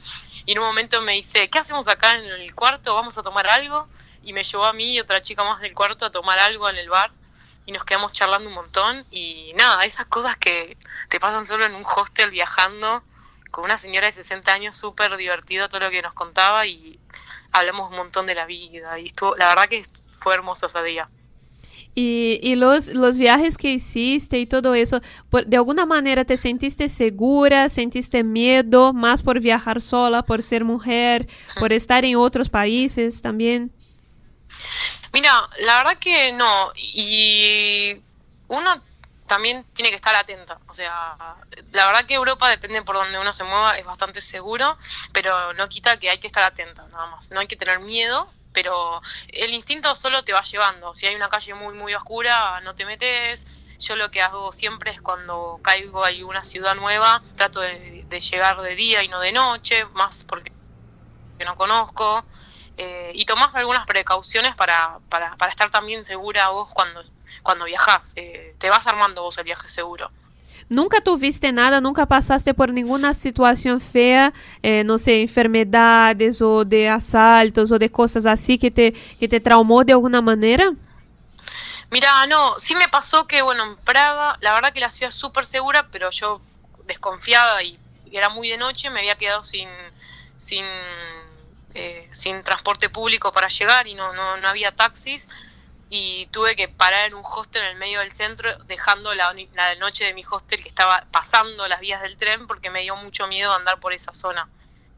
[SPEAKER 10] y en un momento me dice, ¿qué hacemos acá en el cuarto? ¿Vamos a tomar algo? y me llevó a mí y otra chica más del cuarto a tomar algo en el bar y nos quedamos charlando un montón y nada, esas cosas que te pasan solo en un hostel viajando con una señora de 60 años, súper divertido todo lo que nos contaba y hablamos un montón de la vida y estuvo, la verdad que fue hermoso ese día.
[SPEAKER 1] Y, y los, los viajes que hiciste y todo eso, por- ¿de alguna manera te sentiste segura, sentiste miedo más por viajar sola, por ser mujer, por estar en otros países también?
[SPEAKER 10] Mira, la verdad que no. Y uno también tiene que estar atenta. O sea, la verdad que Europa depende por donde uno se mueva, es bastante seguro, pero no quita que hay que estar atenta, nada más. No hay que tener miedo pero el instinto solo te va llevando. Si hay una calle muy, muy oscura, no te metes. Yo lo que hago siempre es cuando caigo a una ciudad nueva, trato de, llegar de día y no de noche, más porque no conozco. Eh, y tomás algunas precauciones para, para, para estar también segura vos cuando, cuando viajás. Eh, te vas armando vos el viaje seguro.
[SPEAKER 1] Nunca tuviste nada, nunca pasaste por ninguna situación fea, eh, no sé, enfermedades o de asaltos o de cosas así que te, que te traumó de alguna manera?
[SPEAKER 10] Mira, no, sí me pasó que, bueno, en Praga, la verdad que la ciudad es súper segura, pero yo desconfiada y, y era muy de noche, me había quedado sin, sin, eh, sin transporte público para llegar y no, no, no había taxis y tuve que parar en un hostel en el medio del centro, dejando la, la noche de mi hostel que estaba pasando las vías del tren porque me dio mucho miedo andar por esa zona.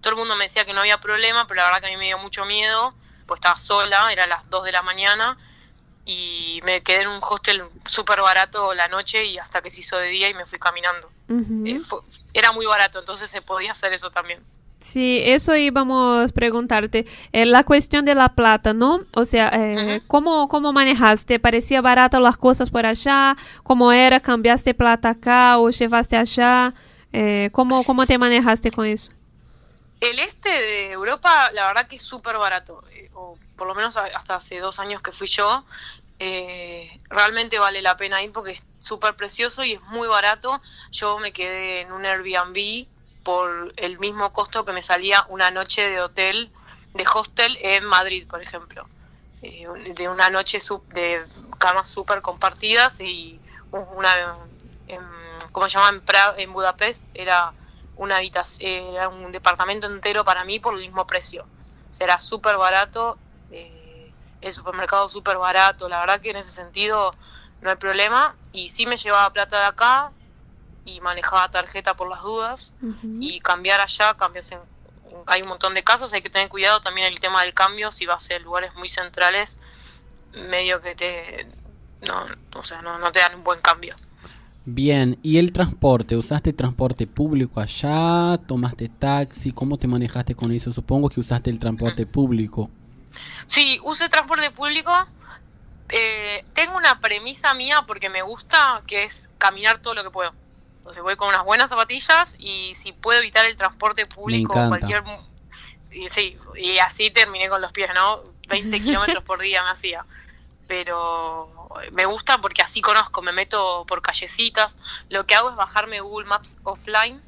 [SPEAKER 10] Todo el mundo me decía que no había problema, pero la verdad que a mí me dio mucho miedo, pues estaba sola, era las 2 de la mañana y me quedé en un hostel súper barato la noche y hasta que se hizo de día y me fui caminando. Eh, fue- era muy barato, entonces se podía hacer eso también.
[SPEAKER 1] Sí, eso íbamos a preguntarte. Eh, la cuestión de la plata, ¿no? O sea, eh, ¿cómo, ¿cómo manejaste? ¿Parecía barato las cosas por allá? ¿Cómo era? ¿Cambiaste plata acá o llevaste allá? Eh, ¿cómo, ¿Cómo te manejaste con eso?
[SPEAKER 10] El este de Europa, la verdad que es súper barato, eh, o por lo menos hasta hace dos años que fui yo, eh, realmente vale la pena ir porque es súper precioso y es muy barato. Yo me quedé en un Airbnb por el mismo costo que me salía una noche de hotel, de hostel en Madrid, por ejemplo. Eh, de una noche de camas súper compartidas y una, en, ¿cómo se llama? En, Pra- en Budapest era una habitación, era un departamento entero para mí por el mismo precio. Será súper barato, eh, el supermercado súper barato, la verdad que en ese sentido no hay problema. Y sí me llevaba plata de acá y manejaba tarjeta por las dudas. Y cambiar allá, cambias en, hay un montón de casas, hay que tener cuidado también el tema del cambio, si vas a lugares muy centrales, medio que te... No, o sea, no, no te dan un buen cambio.
[SPEAKER 3] Bien, ¿y el transporte? ¿Usaste transporte público allá? ¿Tomaste taxi? ¿Cómo te manejaste con eso? Supongo que usaste el transporte público.
[SPEAKER 10] Sí, usé transporte público. Eh, tengo una premisa mía porque me gusta, que es caminar todo lo que puedo. Entonces voy con unas buenas zapatillas y si puedo evitar el transporte público cualquier... Y, sí, y así terminé con los pies, ¿no? 20 kilómetros por día me hacía. Pero me gusta porque así conozco, me meto por callecitas. Lo que hago es bajarme Google Maps offline.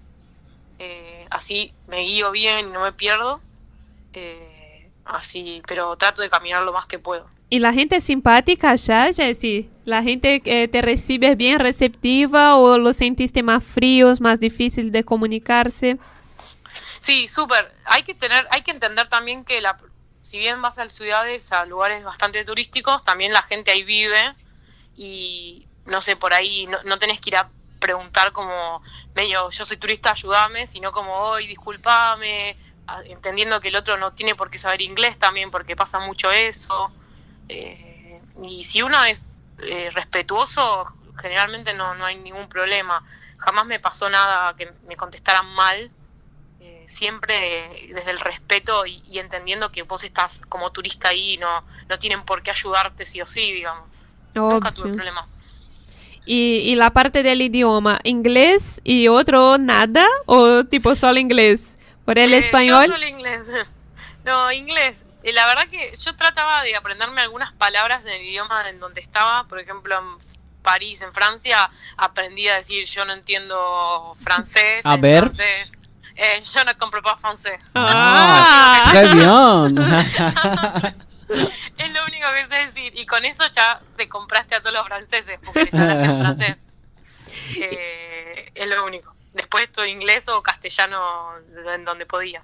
[SPEAKER 10] eh, así me guío bien y no me pierdo. Eh, así, pero trato de caminar lo más que puedo.
[SPEAKER 1] ¿Y la gente es simpática allá, Jessy? ¿La gente eh, te recibe bien, receptiva o lo sentiste más fríos, más difícil de comunicarse?
[SPEAKER 10] Sí, súper. Hay que tener, hay que entender también que la, si bien vas a ciudades, a lugares bastante turísticos, también la gente ahí vive y no sé, por ahí no, no tenés que ir a preguntar como medio, yo soy turista, ayúdame, sino como, hoy discúlpame, entendiendo que el otro no tiene por qué saber inglés también, porque pasa mucho eso. Eh, y si uno es eh, respetuoso, generalmente no, no hay ningún problema. Jamás me pasó nada que me contestaran mal eh, siempre desde el respeto y, y entendiendo que vos estás como turista ahí y no, no tienen por qué ayudarte sí o sí, digamos. Nunca tuve
[SPEAKER 1] Obvio.
[SPEAKER 10] problema.
[SPEAKER 1] ¿Y, y la parte del idioma, inglés y otro nada o tipo solo inglés? ¿Por el
[SPEAKER 10] Eh,
[SPEAKER 1] español?
[SPEAKER 10] No, solo inglés. <laughs> No, inglés. Eh, la verdad que yo trataba de aprenderme algunas palabras del idioma en donde estaba. Por ejemplo, en París, en Francia, aprendí a decir yo no entiendo francés.
[SPEAKER 3] A ver.
[SPEAKER 10] francés, eh, yo no compro pas francés.
[SPEAKER 3] Ah, <laughs> très bien. <laughs> <laughs>
[SPEAKER 10] Es lo único que sé decir. Y con eso ya te compraste a todos los franceses, porque les hablas en francés. Eh, es lo único. Después todo inglés o castellano en donde podía.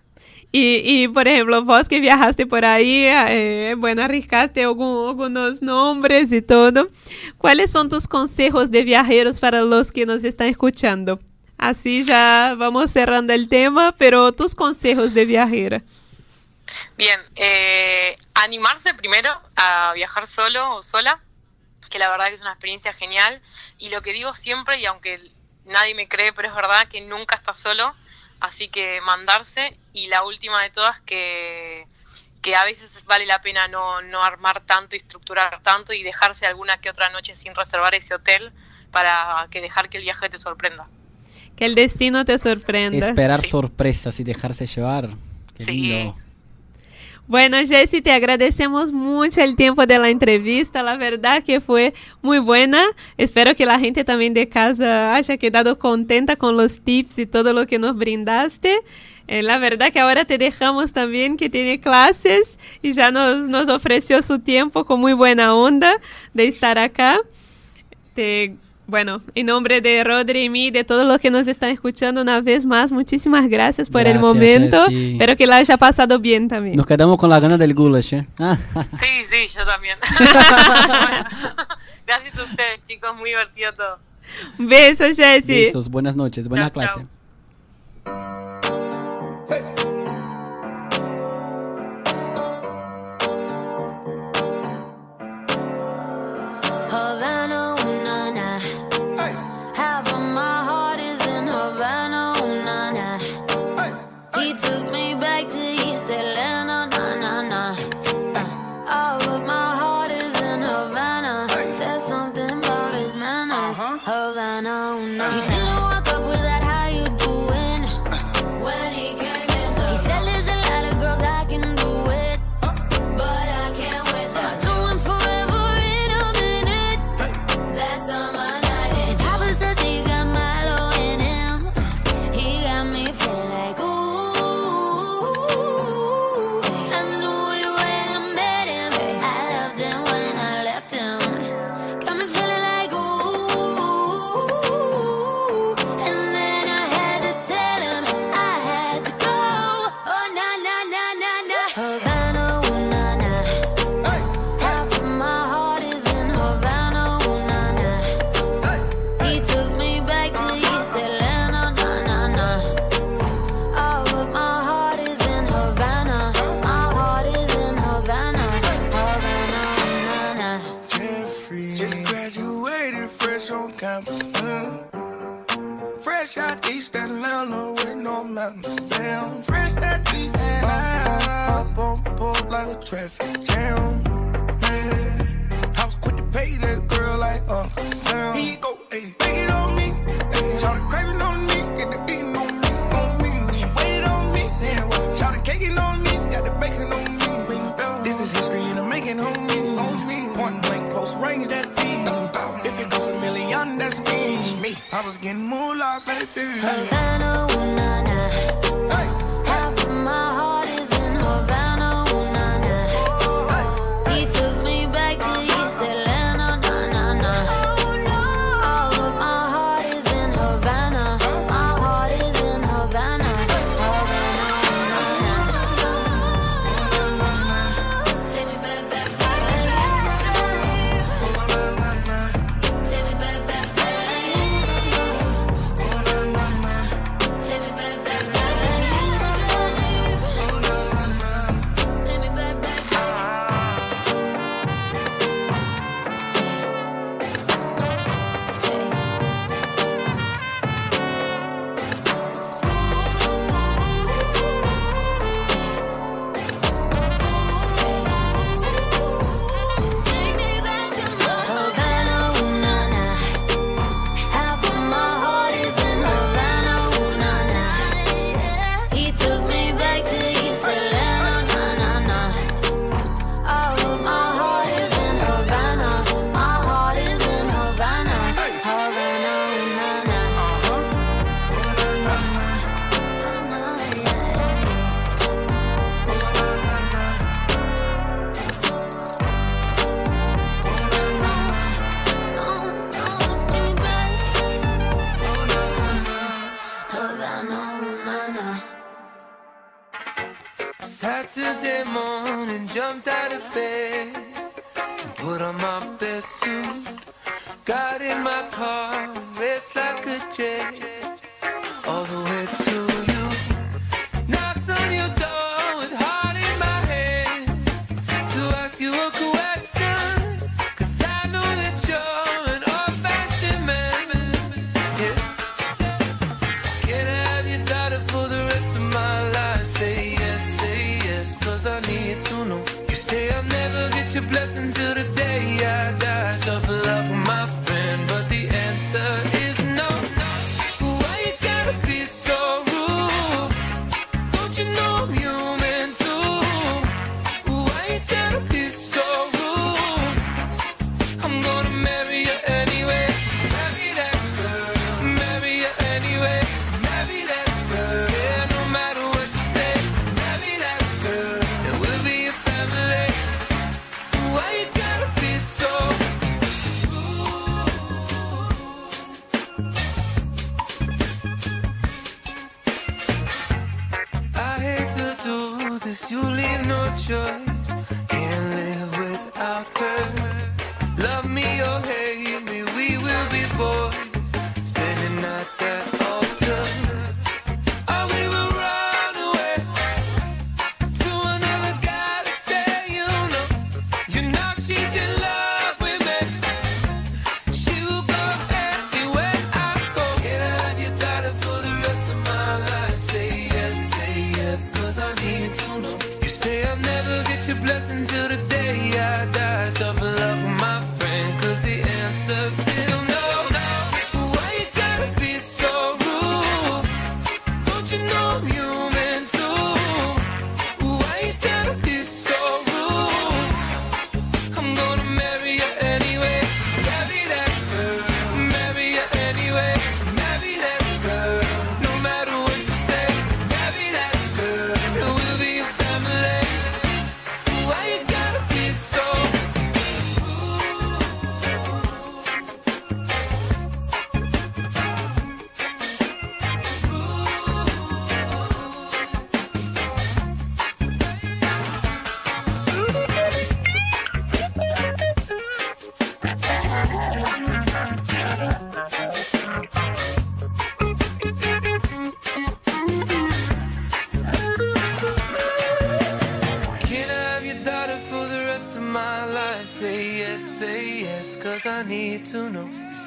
[SPEAKER 1] Y, y, por ejemplo, vos que viajaste por ahí, eh, bueno, arriesgaste algún- algunos nombres y todo. ¿Cuáles son tus consejos de viajeros para los que nos están escuchando? Así ya vamos cerrando el tema, pero tus consejos de viajera.
[SPEAKER 10] Bien, eh, animarse primero a viajar solo o sola, que la verdad que es una experiencia genial. Y lo que digo siempre, y aunque nadie me cree, pero es verdad que nunca estás solo, así que mandarse. Y la última de todas, que, que a veces vale la pena no, no armar tanto y estructurar tanto y dejarse alguna que otra noche sin reservar ese hotel para que dejar que el viaje te sorprenda.
[SPEAKER 1] Que el destino te sorprenda.
[SPEAKER 3] Esperar sorpresas y dejarse llevar. Qué
[SPEAKER 10] Sí.
[SPEAKER 3] lindo.
[SPEAKER 1] Bueno, Jessy, te agradecemos mucho el tiempo de la entrevista. La verdad que fue muy buena. Espero que la gente también de casa haya quedado contenta con los tips y todo lo que nos brindaste. Eh, la verdad que ahora te dejamos también que tiene clases y ya nos, nos ofreció su tiempo con muy buena onda de estar acá. Te, bueno, en nombre de Rodri y mí, de todos los que nos están escuchando una vez más, muchísimas gracias por el momento. Espero que la haya pasado bien también.
[SPEAKER 3] Nos quedamos con las ganas del goulash, ¿eh? <laughs>
[SPEAKER 10] Sí, sí, yo también. <laughs> <laughs> Gracias a ustedes, chicos, muy divertido todo.
[SPEAKER 1] Un beso, Jessy.
[SPEAKER 3] Besos, buenas noches, buena
[SPEAKER 10] Chao,
[SPEAKER 3] clase.
[SPEAKER 11] He took me back to
[SPEAKER 6] mm. Fresh out East Atlanta with no mountains. Damn, fresh out East Atlanta. Up on board like a traffic jam. Man, I was quick to pay that girl like Uncle Sam. You go, ayy, take it on I was getting moolah, baby.
[SPEAKER 11] Havana, ooh na na. Half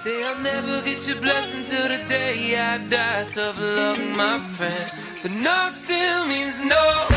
[SPEAKER 9] say
[SPEAKER 2] I'll never get your blessing till the day I die. Tough luck, my friend. But no still means no.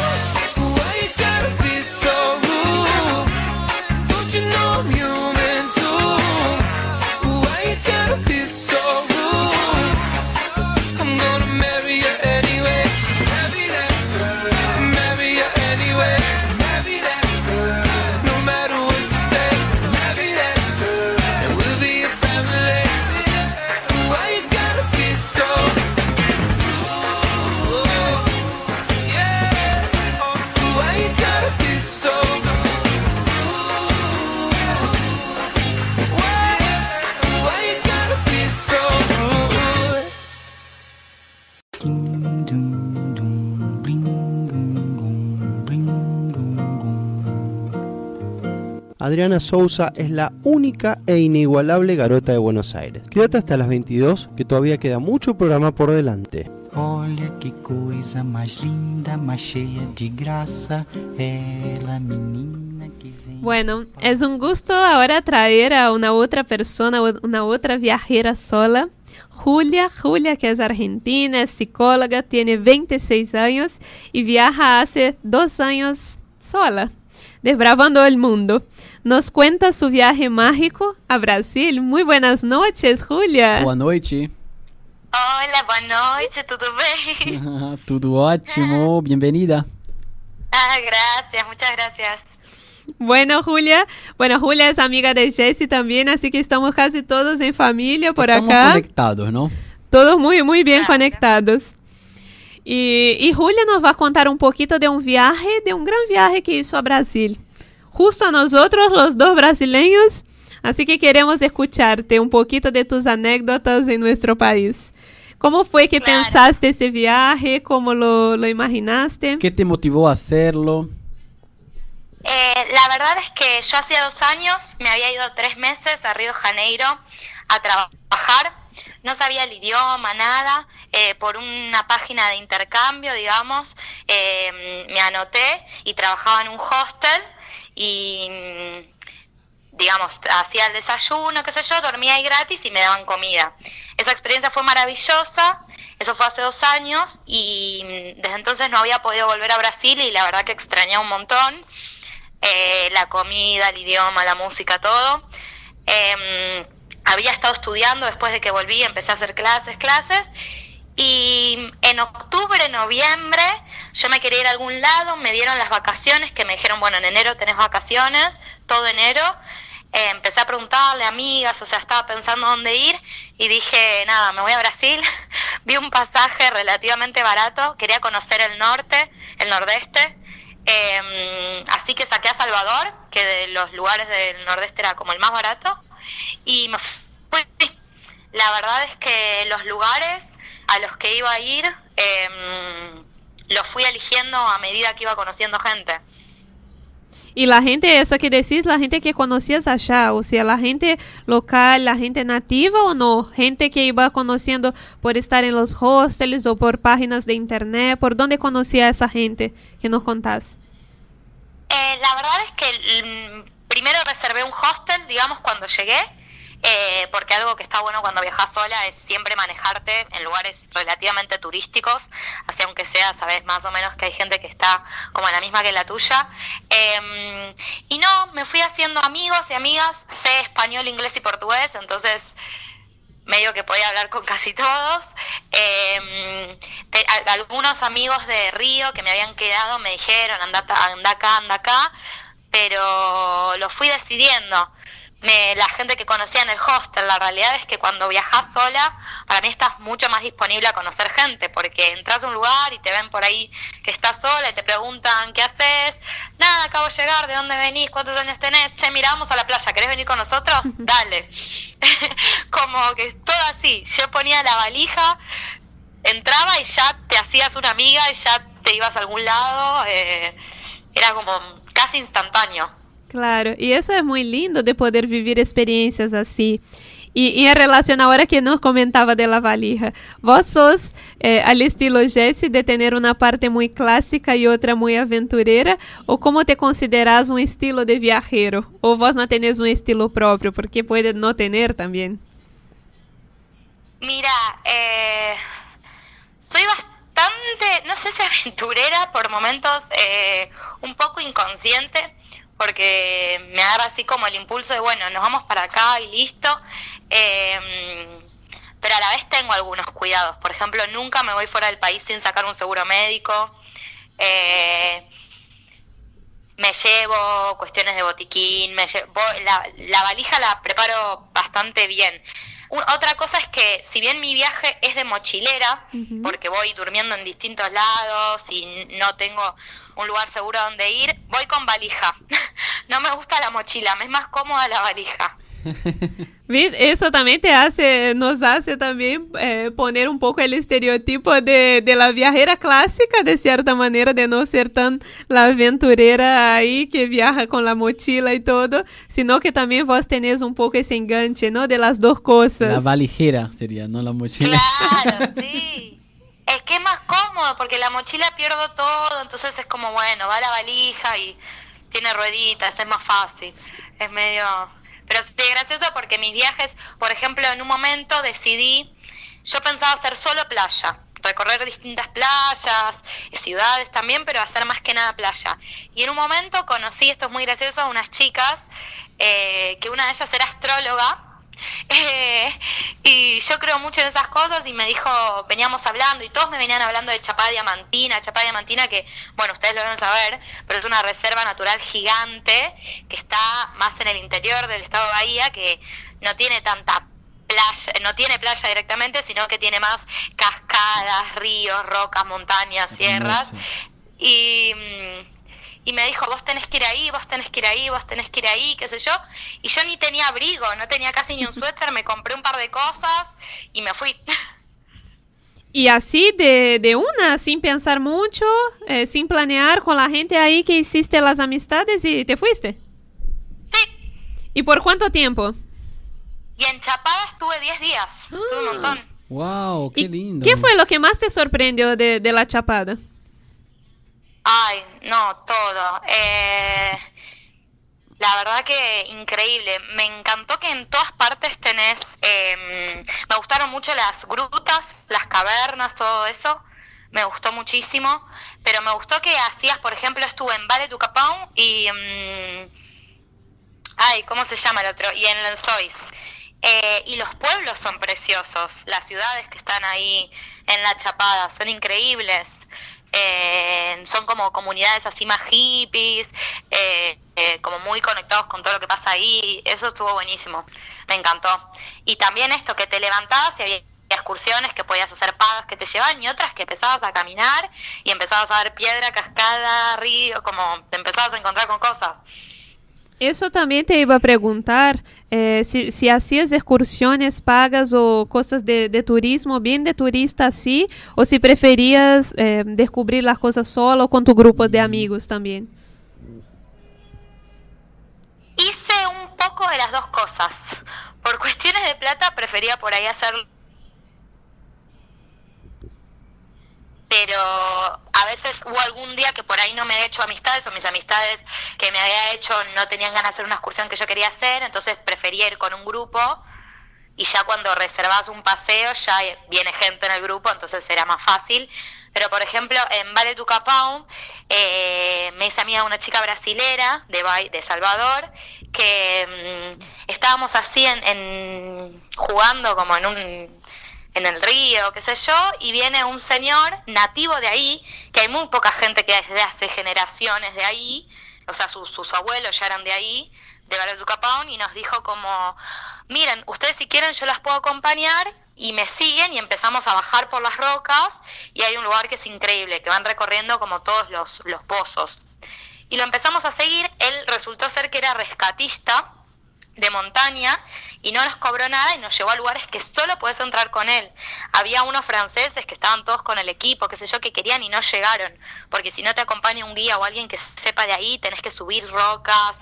[SPEAKER 5] Adriana Sousa es la única e inigualable garota de Buenos Aires. Quédate hasta las 22, que todavía queda mucho programa por delante.
[SPEAKER 12] Olha que coisa mais linda, mais cheia de graça. Ela, menina que vem.
[SPEAKER 1] Bueno, es un gusto ahora traer a una otra persona, una otra viajera sola. Julia, Julia que es argentina, es psicóloga, tiene 26 años y viaja hace dos años sola, desbravando el mundo. Nos cuenta su viaje mágico a Brasil. Muy buenas noches, Julia.
[SPEAKER 3] Boa noite.
[SPEAKER 13] Olha, boa noite, tudo bem? <laughs>
[SPEAKER 3] Tudo ótimo, bem-vinda.
[SPEAKER 13] Ah, gracias, muchas gracias.
[SPEAKER 1] Bueno, Julia. Bueno, Julia es amiga de Jessie también, así que estamos casi todos en familia por
[SPEAKER 3] Estamos
[SPEAKER 1] acá.
[SPEAKER 3] conectados, ¿no?
[SPEAKER 1] Todos muy, muy bien conectados. Y, y Julia nos va a contar un poquito de un viaje, de un gran viaje que hizo a Brasil. Justo a nosotros, los dos brasileños. Así que queremos escucharte un poquito de tus anécdotas en nuestro país. ¿Cómo fue que pensaste ese viaje? ¿Cómo lo, lo imaginaste?
[SPEAKER 3] ¿Qué te motivó a hacerlo?
[SPEAKER 13] Eh, la verdad es que yo hacía dos años me había ido tres meses a Río de Janeiro a trabajar. No sabía el idioma, nada. eh, por una página de intercambio, digamos, eh, me anoté y trabajaba en un hostel y, mm, digamos, hacía el desayuno, qué sé yo, dormía ahí gratis y me daban comida. Esa experiencia fue maravillosa. Eso fue hace dos años y mm, desde entonces no había podido volver a Brasil y la verdad que extrañé un montón. eh, la comida, el idioma, la música, todo. Em, había estado estudiando después de que volví, empecé a hacer clases, clases. Y en octubre, noviembre, yo me quería ir a algún lado, me dieron las vacaciones, que me dijeron, bueno, en enero tenés vacaciones, todo enero. Eh, empecé a preguntarle a amigas, o sea, estaba pensando dónde ir y dije, nada, me voy a Brasil. <laughs> Vi un pasaje relativamente barato, quería conocer el norte, el nordeste. Eh, así que saqué a Salvador, que de los lugares del nordeste era como el más barato, y me fui. La verdad es que los lugares a los que iba a ir eh, los fui eligiendo a medida que iba conociendo gente.
[SPEAKER 1] Y la gente, esa que decís, la gente que conocías allá, o sea, la gente local, la gente nativa o no, gente que iba conociendo por estar en los hostels o por páginas de internet, ¿por dónde conocía a esa gente que nos contás?
[SPEAKER 13] Eh, la verdad es que mm, primero reservé un hostel, digamos, cuando llegué, eh, porque algo que está bueno cuando viajas sola es siempre manejarte en lugares relativamente turísticos, así aunque sea, sabes más o menos que hay gente que está como la misma que la tuya. Eh, y no, me fui haciendo amigos y amigas, sé español, inglés y portugués, entonces medio que podía hablar con casi todos. A, algunos amigos de Río que me habían quedado me dijeron, anda, anda acá, anda acá, pero lo fui decidiendo me, la gente que conocía en el hostel. La realidad es que cuando viajas sola, para mí estás mucho más disponible a conocer gente, porque entras a un lugar y te ven por ahí que estás sola y te preguntan qué haces. Nada, acabo de llegar, ¿de dónde venís? ¿Cuántos años tenés? Che, mira, vamos a la playa, ¿querés venir con nosotros? <laughs> Dale. <laughs> Como que es todo así. Yo ponía la valija, entraba y ya te hacías una amiga y ya te ibas a algún lado. Eh, era como casi instantáneo.
[SPEAKER 1] Claro, e isso é muito lindo de poder viver experiências assim. E, em relação à hora que nos comentava de la valija, vós sos eh, al estilo Jesse de ter uma parte muito clássica e outra muito aventureira, ou como te consideras um estilo de viajero? Ou vós não tenéis um estilo próprio, porque pode não ter também?
[SPEAKER 13] Mira, eh, soy bastante, no sé si <laughs> aventurera, por momentos eh, un poco inconsciente. porque me agarra así como el impulso de, bueno, nos vamos para acá y listo. Eh, pero a la vez tengo algunos cuidados. Por ejemplo, nunca me voy fuera del país sin sacar un seguro médico. Eh, me llevo cuestiones de botiquín, me llevo, la valija la preparo bastante bien. Otra cosa es que si bien mi viaje es de mochilera, uh -huh. porque voy durmiendo en distintos lados y no tengo un lugar seguro donde ir, voy con valija. <laughs> no me gusta la mochila, me es más cómoda la valija.
[SPEAKER 1] Eso también te hace, nos hace también eh, poner un poco el estereotipo de, de, la viajera clásica, de cierta manera, de no ser tan la aventurera ahí que viaja con la mochila y todo, sino que también vos tenés un poco ese enganche, ¿no? De las dos cosas.
[SPEAKER 3] La valijera sería, no la mochila.
[SPEAKER 13] Claro, <laughs> sí. Es que es más cómodo porque la mochila pierdo todo, entonces es como, bueno, va la valija y tiene rueditas, es más fácil. Es medio pero es gracioso porque mis viajes, por ejemplo, en un momento decidí, yo pensaba hacer solo playa, recorrer distintas playas, ciudades también, pero hacer más que nada playa. Y en un momento conocí, esto es muy gracioso, a unas chicas, eh, que una de ellas era astróloga, eh, y yo creo mucho en esas cosas y me dijo, veníamos hablando y todos me venían hablando de Chapada Diamantina, Chapada Diamantina que, bueno, ustedes lo deben saber, pero es una reserva natural gigante que está más en el interior del estado de Bahía, que no tiene tanta playa, no tiene playa directamente, sino que tiene más cascadas, ríos, rocas, montañas, sierras. Y y me dijo, vos tenés que ir ahí, vos tenés que ir ahí, vos tenés que ir ahí, qué sé yo. Y yo ni tenía abrigo, no tenía casi ni un <laughs> suéter, me compré un par de cosas y me fui.
[SPEAKER 1] Y así de, de una, sin pensar mucho, eh, sin planear con la gente ahí que hiciste las amistades y te fuiste.
[SPEAKER 13] Sí.
[SPEAKER 1] ¿Y por cuánto tiempo?
[SPEAKER 13] Y en Chapada estuve 10 días, ah. estuve un montón.
[SPEAKER 3] ¡Wow! ¡Qué lindo!
[SPEAKER 1] ¿Qué fue lo que más te sorprendió de, de la Chapada?
[SPEAKER 13] Ay, no, todo. Eh, la verdad que increíble. Me encantó que en todas partes tenés... Eh, me gustaron mucho las grutas, las cavernas, todo eso. me gustó muchísimo, pero me gustó que hacías, por ejemplo, estuve en Valle du Capón y... mm, ay, ¿cómo se llama el otro? Y en Lensois. Eh, y los pueblos son preciosos, las ciudades que están ahí en la Chapada son increíbles. Eh, son como comunidades así más hippies, eh, eh, como muy conectados con todo lo que pasa ahí. Eso estuvo buenísimo, me encantó. Y también esto que te levantabas y había excursiones que podías hacer pagas que te llevaban y otras que empezabas a caminar y empezabas a ver piedra, cascada, río, como te empezabas a encontrar con cosas.
[SPEAKER 1] Eso también te iba a preguntar eh, si, si hacías excursiones pagas o cosas de, de turismo, bien de turista así, o si preferías eh, descubrir las cosas solo o con tu grupo de amigos también.
[SPEAKER 13] Hice un poco de las dos cosas. Por cuestiones de plata prefería por ahí hacer... Pero a veces hubo algún día que por ahí no me había hecho amistades o mis amistades que me había hecho no tenían ganas de hacer una excursión que yo quería hacer, entonces prefería ir con un grupo y ya cuando reservas un paseo ya viene gente en el grupo, entonces era más fácil. Pero por ejemplo, en Valle du Capão eh, me hice amiga una chica brasilera de, Bai- de Salvador que mm, estábamos así en, en- jugando como en un en el río, qué sé yo, y viene un señor nativo de ahí, que hay muy poca gente que desde hace generaciones de ahí, o sea, sus, abuelos ya eran de ahí, de Capão, y nos dijo como, miren, ustedes si quieren yo las puedo acompañar, y me siguen y empezamos a bajar por las rocas, y hay un lugar que es increíble, que van recorriendo como todos los, los pozos. Y lo empezamos a seguir, él resultó ser que era rescatista, de montaña y no nos cobró nada y nos llevó a lugares que solo puedes entrar con él. Había unos franceses que estaban todos con el equipo, qué sé yo, que querían y no llegaron, porque si no te acompaña un guía o alguien que sepa de ahí, tenés que subir rocas.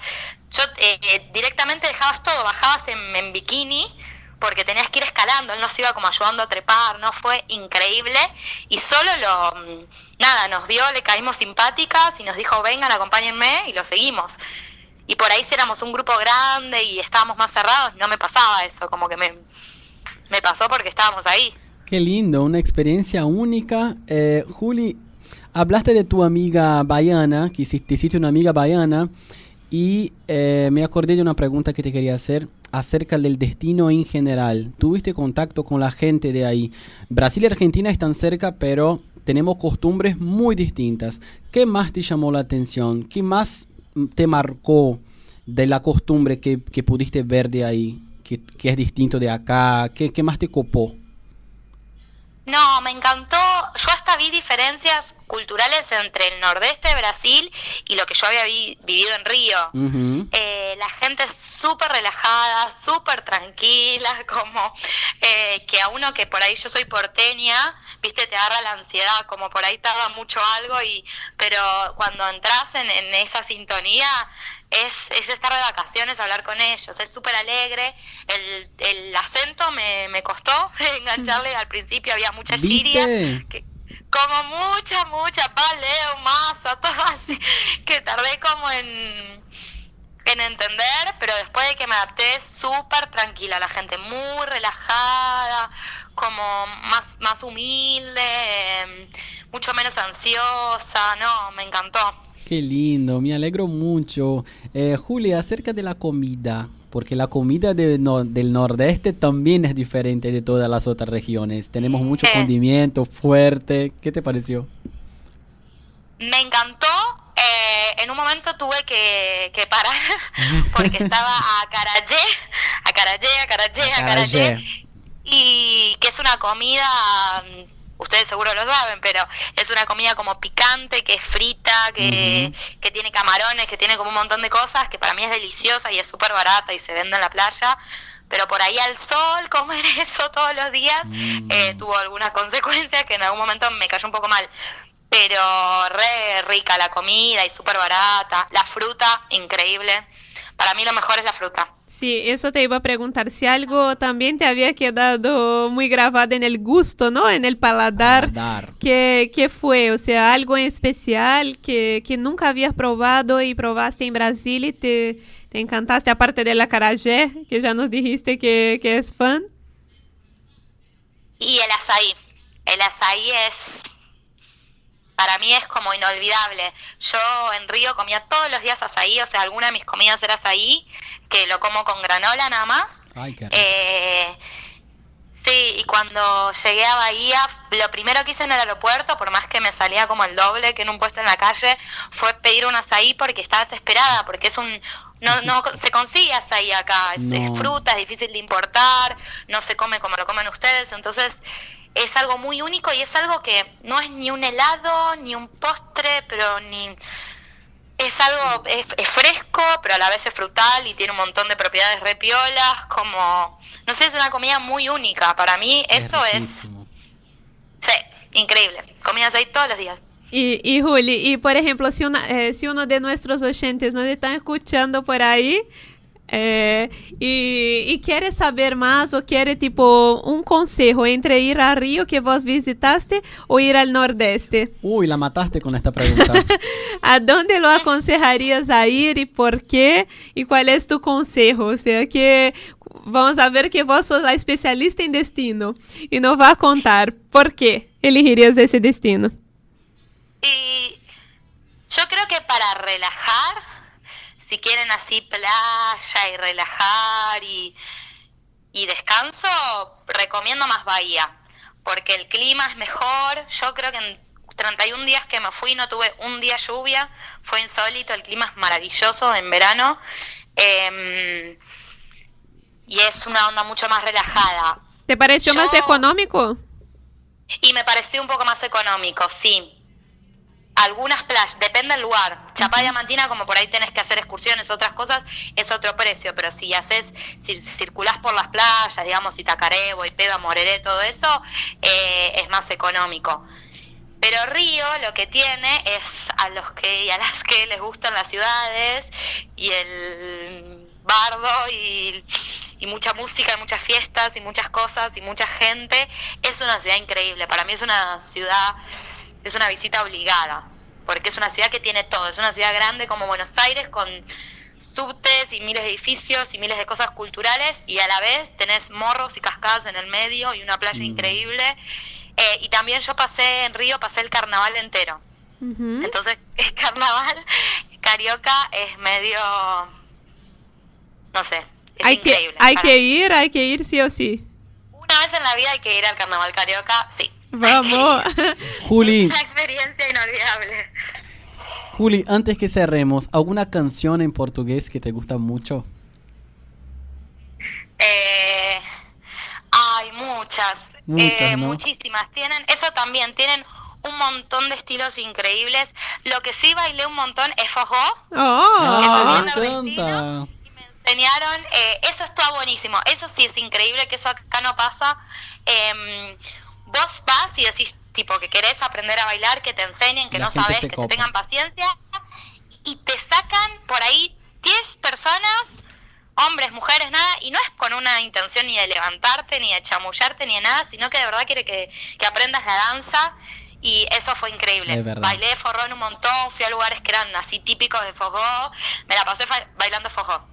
[SPEAKER 13] Yo eh, eh, directamente dejabas todo, bajabas en, en bikini porque tenías que ir escalando, él nos iba como ayudando a trepar, no fue increíble y solo lo mm, nada, nos vio, le caímos simpáticas y nos dijo, "Vengan, acompáñenme" y lo seguimos. Y por ahí si éramos un grupo grande y estábamos más cerrados, no me pasaba eso, como que me, me pasó porque estábamos ahí.
[SPEAKER 3] Qué lindo, una experiencia única. Eh, Juli, hablaste de tu amiga baiana, que hiciste, hiciste una amiga baiana, y eh, me acordé de una pregunta que te quería hacer acerca del destino en general. ¿Tuviste contacto con la gente de ahí? Brasil y Argentina están cerca, pero tenemos costumbres muy distintas. ¿Qué más te llamó la atención? ¿Qué más te marcó de la costumbre que, que pudiste ver de ahí? Que, que es distinto de acá. ¿Qué, qué más te copó?
[SPEAKER 13] No, me encantó. Yo hasta vi diferencias culturales entre el nordeste de Brasil y lo que yo había vi- vivido en Río. Eh, la gente es súper relajada, súper tranquila, <laughs> como eh, que a uno que por ahí yo soy porteña, viste, te agarra la ansiedad, como por ahí tarda mucho algo, y pero cuando entras en, en esa sintonía es, es estar de vacaciones, hablar con ellos, es súper alegre, el, el acento me, me costó <laughs> engancharle al principio, había mucha giria,
[SPEAKER 3] ¿Viste?
[SPEAKER 13] como mucha, mucha, paleo, masa, todo así, que tardé como en, en entender, pero después de que me adapté, súper tranquila, la gente muy relajada, como más, más humilde, em, mucho menos ansiosa, no, me encantó.
[SPEAKER 3] Qué lindo, me alegro mucho. Eh, Julia, acerca de la comida, porque la comida de no- del nordeste también es diferente de todas las otras regiones. Tenemos mucho
[SPEAKER 13] Eh.
[SPEAKER 3] condimento fuerte. ¿Qué te pareció?
[SPEAKER 13] Me encantó. Eh, en un momento tuve que, que parar <laughs> porque estaba a carayé, a carayé, a carayé, a carayé. Y que es una comida, mm, ustedes seguro lo saben, pero es una comida como picante, que es frita, que, que tiene camarones, que tiene como un montón de cosas, que para mí es deliciosa y es súper barata y se vende en la playa. Pero por ahí al sol, <laughs> comer eso todos los días, eh, tuvo algunas consecuencias que en algún momento me cayó un poco mal. Pero re rica la comida y súper barata. La fruta, increíble. Para mí lo mejor es la fruta.
[SPEAKER 1] Sí, eso te iba a preguntar si algo también te había quedado muy grabado en el gusto, ¿no? En el paladar.
[SPEAKER 3] Paladar.
[SPEAKER 1] ¿Qué, qué fue? O sea, algo en especial que, que nunca habías probado y probaste en Brasil y te, te encantaste, aparte de la carajé, que ya nos dijiste que, que es fan.
[SPEAKER 13] Y el azaí. El azaí es para mí es como inolvidable. Yo en Río comía todos los días azaí, o sea, alguna de mis comidas era azaí, que lo como con granola nada más.
[SPEAKER 3] Ay, qué rico.
[SPEAKER 13] Eh, sí, y cuando llegué a Bahía, lo primero que hice en el aeropuerto, por más que me salía como el doble que en un puesto en la calle, fue pedir un azaí porque estaba desesperada, porque es un... No, no <laughs> se consigue azaí acá, es, es fruta, es difícil de importar, no se come como lo comen ustedes, entonces es algo muy único y es algo que no es ni un helado, ni un postre, pero ni... Es algo, es, es fresco, pero a la vez es frutal y tiene un montón de propiedades repiolas, como, no sé, es una comida muy única. Para mí eso es, sí, increíble. Comidas ahí todos los días.
[SPEAKER 1] Y, y Juli, y por ejemplo, si, una, eh, si uno de nuestros oyentes nos están escuchando por ahí eh, y, y quiere saber más o quiere tipo un consejo entre ir a Río que vos visitaste o ir al Nordeste,
[SPEAKER 3] Uy, la mataste con esta pregunta. <laughs>
[SPEAKER 1] ¿a dónde lo aconsejarías a ir y por qué? ¿Y cuál es tu consejo? O sea, que vamos a ver que vos sos la especialista en destino y nos va a contar por qué elegirías ese destino.
[SPEAKER 13] Y yo creo que para relajar, si quieren así playa y relajar y, y descanso, recomiendo más Bahía, porque el clima es mejor. Yo creo que en 31 días que me fui no tuve un día lluvia, fue insólito, el clima es maravilloso en verano. em, y es una onda mucho más relajada.
[SPEAKER 1] ¿Te pareció más económico?
[SPEAKER 13] Y me pareció un poco más económico, sí. Algunas playas, depende del lugar. Chapá Diamantina, como por ahí tenés que hacer excursiones, otras cosas, es otro precio. Pero si haces, si circulás por las playas, digamos, Itacarebo, Ipeba, Moreré, todo eso, eh, es más económico. Pero Río lo que tiene es a los que y a las que les gustan las ciudades y el bardo y, y mucha música y muchas fiestas y muchas cosas y mucha gente, es una ciudad increíble. Para mí es una ciudad, es una visita obligada, porque es una ciudad que tiene todo. Es una ciudad grande como Buenos Aires con subtes y miles de edificios y miles de cosas culturales y a la vez tenés morros y cascadas en el medio y una playa increíble. Eh, y también yo pasé en Río, pasé el carnaval entero. Entonces, <laughs> el carnaval carioca es medio, no sé, es
[SPEAKER 1] Hay que,
[SPEAKER 13] increíble.
[SPEAKER 1] hay
[SPEAKER 13] Para-
[SPEAKER 1] que ir, hay que ir sí o sí.
[SPEAKER 13] Una vez en la vida hay que ir al carnaval carioca, sí.
[SPEAKER 1] Vamos. <laughs>
[SPEAKER 3] Juli,
[SPEAKER 13] Una experiencia inolvidable.
[SPEAKER 3] Juli, antes que cerremos, ¿alguna canción en portugués que te gusta mucho?
[SPEAKER 13] Eh, hay muchas,
[SPEAKER 3] Muchas,
[SPEAKER 13] eh,
[SPEAKER 3] ¿no?
[SPEAKER 13] muchísimas. Tienen, eso también, tienen un montón de estilos increíbles. Lo que sí bailé un montón es fogó.
[SPEAKER 1] Oh.
[SPEAKER 3] Ah,
[SPEAKER 13] Eso
[SPEAKER 3] me encanta.
[SPEAKER 13] enseñaron, eh, eso está buenísimo, eso sí es increíble, que eso acá no pasa. Em, vos vas y decís, tipo, que querés aprender a bailar, que te enseñen, que
[SPEAKER 3] La
[SPEAKER 13] no sabes, que te tengan paciencia, y te sacan por ahí 10 personas, hombres, mujeres, nada, y no es con una intención ni de levantarte, ni de chamullarte, ni de nada, sino que de verdad quiere que, que aprendas la danza. Y eso fue increíble. Bailé forró en un montón, fui a lugares que eran así típicos de fogó, me la pasé bailando fogó.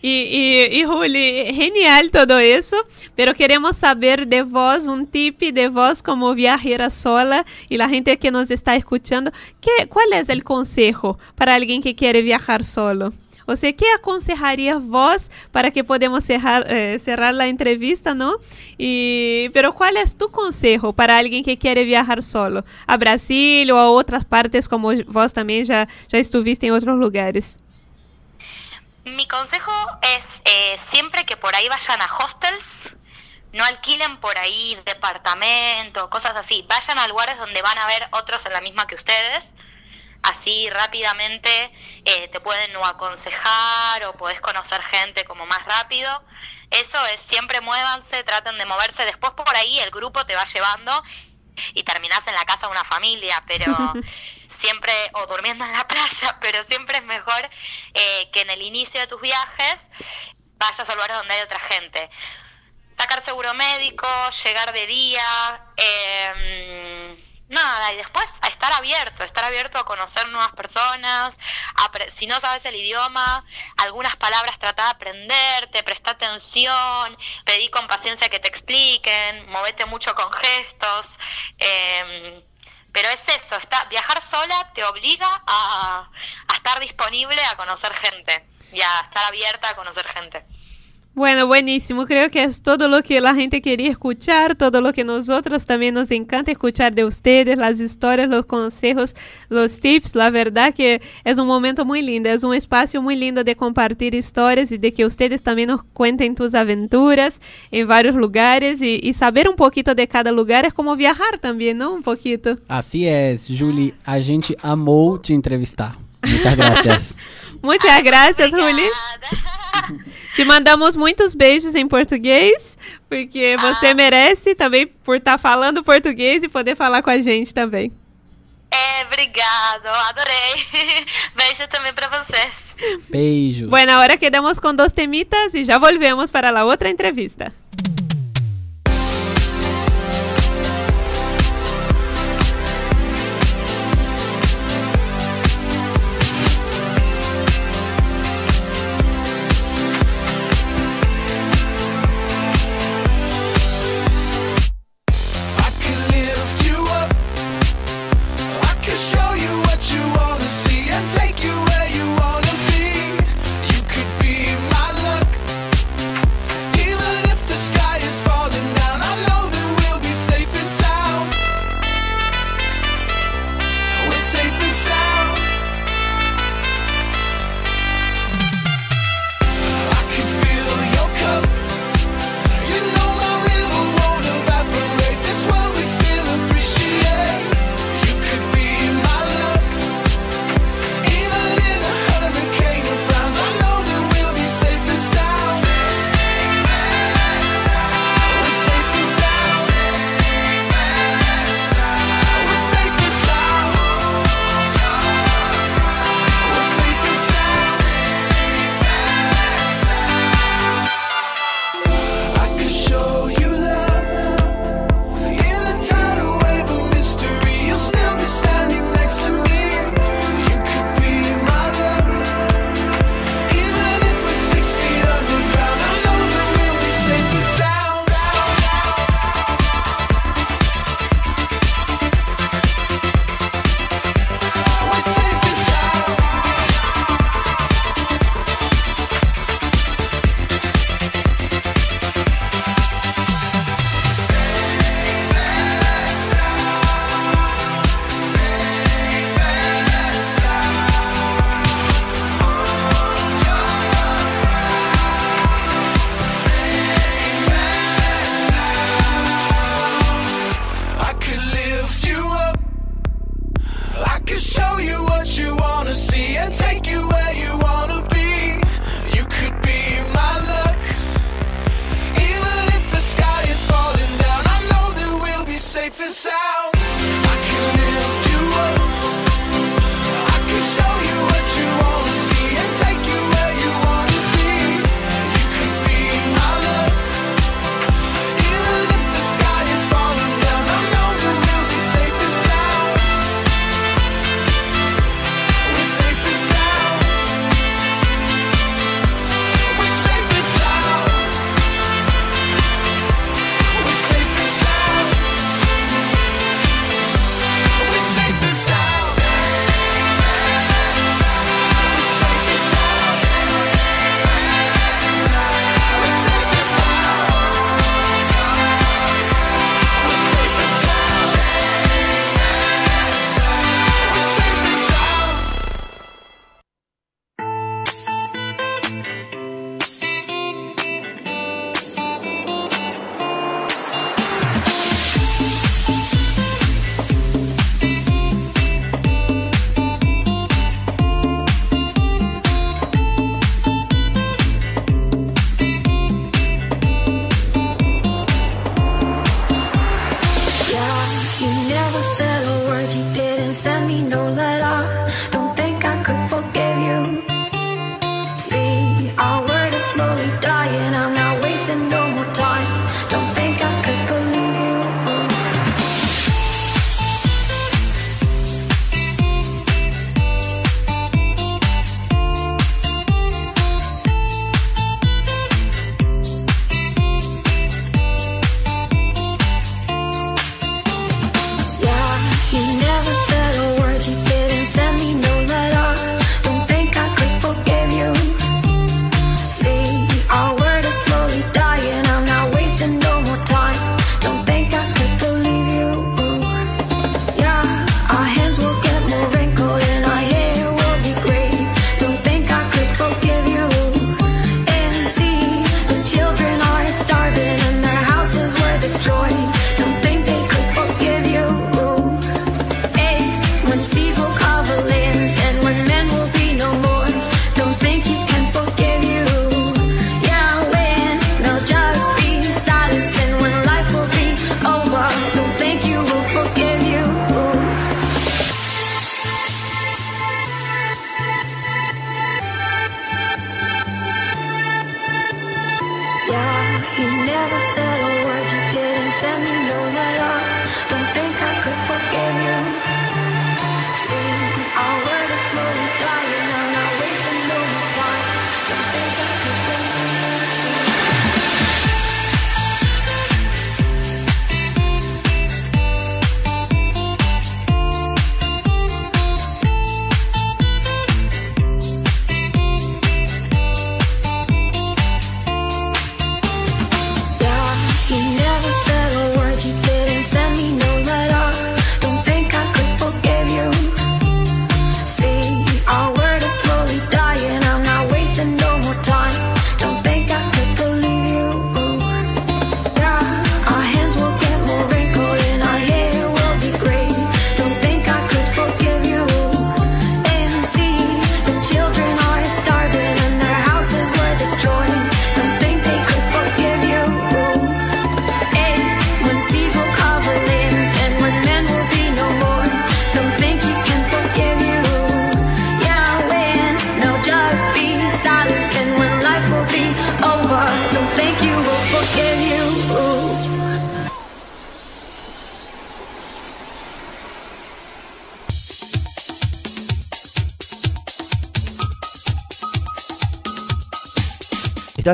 [SPEAKER 1] Y, y, y Juli, genial todo eso, pero queremos saber de vos un tip de vos como viajera sola y la gente que nos está escuchando, ¿qué, ¿cuál es el consejo para alguien que quiere viajar solo? O sea, ¿qué aconsejarías vos para que podamos cerrar, eh, entrevista, no? Y, pero ¿cuál es tu consejo para alguien que quiere viajar solo? A Brasil o a otras partes como vos también ya, ya estuviste en otros lugares.
[SPEAKER 13] Mi consejo es eh, siempre que por ahí vayan a hostels, no alquilen por ahí departamento, cosas así. Vayan a lugares donde van a ver otros en la misma que ustedes. Así rápidamente eh, te pueden o aconsejar o podés conocer gente como más rápido. Eso es siempre muévanse, traten de moverse. Después por ahí el grupo te va llevando y terminás en la casa de una familia, pero <laughs> siempre, o durmiendo en la <laughs> playa, pero siempre es mejor eh, que en el inicio de tus viajes vayas a lugares donde hay otra gente. Sacar seguro médico, llegar de día, eh, nada, y después a estar abierto, estar abierto a conocer nuevas personas, apre- si no sabes el idioma, algunas palabras trata de aprenderte, presta atención, pedí con paciencia que te expliquen, movete mucho con gestos, eh, pero es eso, está, viajar sola te obliga a, a estar disponible a conocer gente y a estar abierta a conocer gente.
[SPEAKER 14] Bueno, buenísimo. Creo que es todo lo que la gente quería escuchar, todo lo que nosotros también nos encanta escuchar de ustedes, las historias, los consejos, los tips. La verdad que es un momento muy lindo, es un espacio muy lindo de compartir historias y de que ustedes también nos cuenten tus aventuras en varios lugares y, y saber un poquito de cada lugar es como viajar también, ¿no? Un poquito.
[SPEAKER 3] Así es, Julie. A gente amou te entrevistar. Muchas gracias. <laughs>
[SPEAKER 14] Muchas gracias, Juli. <laughs> Te mandamos muitos beijos em português, porque você merece também por estar falando português e poder falar com a gente também.
[SPEAKER 13] É, obrigado, adorei. <laughs> Beijo também para vocês.
[SPEAKER 3] Beijos.
[SPEAKER 14] Bueno, ahora quedamos con dos temitas y ya volvemos para la otra entrevista.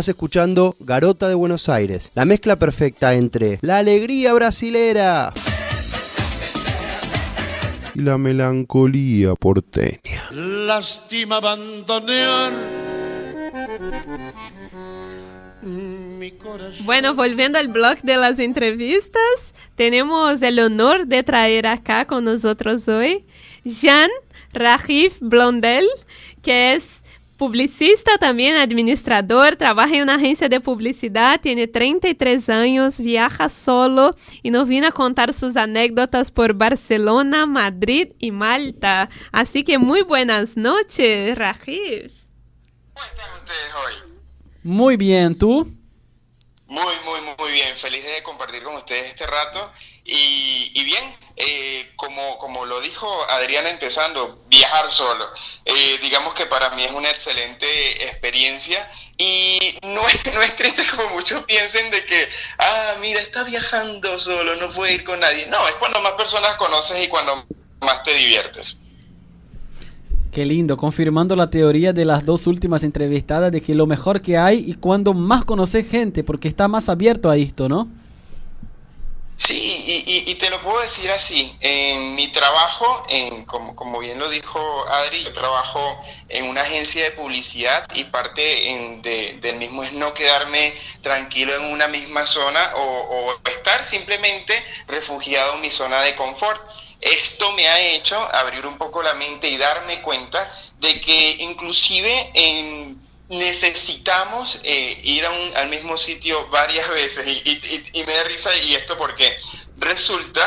[SPEAKER 5] Estás escuchando Garota de Buenos Aires, la mezcla perfecta entre la alegría brasilera y la melancolía porteña.
[SPEAKER 4] Lástima abandonar mi corazón.
[SPEAKER 1] Bueno, volviendo al blog de las entrevistas, tenemos el honor de traer acá con nosotros hoy Jean Rajif Blondel, que es publicista también, administrador, trabaja en una agencia de publicidad, tiene 33 años, viaja solo y nos viene a contar sus anécdotas por Barcelona, Madrid y Malta. Así que muy buenas noches, Rajif.
[SPEAKER 3] Muy bien, ¿tú?
[SPEAKER 15] Muy, muy, muy bien. Feliz de compartir con ustedes este rato. Y, y bien, eh, como, como lo dijo Adriana empezando, viajar solo. Eh, digamos que para mí es una excelente experiencia y no es, no es triste como muchos piensen de que, ah, mira, está viajando solo, no puede ir con nadie. No, es cuando más personas conoces y cuando más te diviertes.
[SPEAKER 3] Qué lindo, confirmando la teoría de las dos últimas entrevistadas de que lo mejor que hay y cuando más conoces gente, porque está más abierto a esto, ¿no?
[SPEAKER 15] Sí, y, y- te lo puedo decir así. En mi trabajo, en, como, como bien lo dijo Adri, yo trabajo en una agencia de publicidad y parte en- de- del mismo es no quedarme tranquilo en una misma zona o, o estar simplemente refugiado en mi zona de confort. Esto me ha hecho abrir un poco la mente y darme cuenta de que inclusive en necesitamos eh, ir a un- al mismo sitio varias veces y, y- y- me da risa y esto porque resulta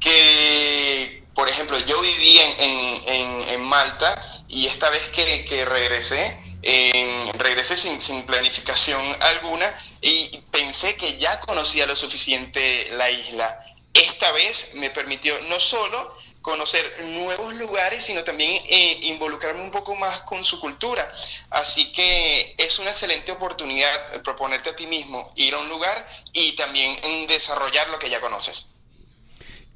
[SPEAKER 15] que, por ejemplo, yo viví en, en- en- en Malta y esta vez que, que regresé, eh, regresé sin, sin planificación alguna y pensé que ya conocía lo suficiente la isla. Esta vez me permitió no solo conocer nuevos lugares, sino también eh, involucrarme un poco más con su cultura. Así que es una excelente oportunidad eh, proponerte a ti mismo ir a un lugar y también mm, desarrollar lo que ya conoces.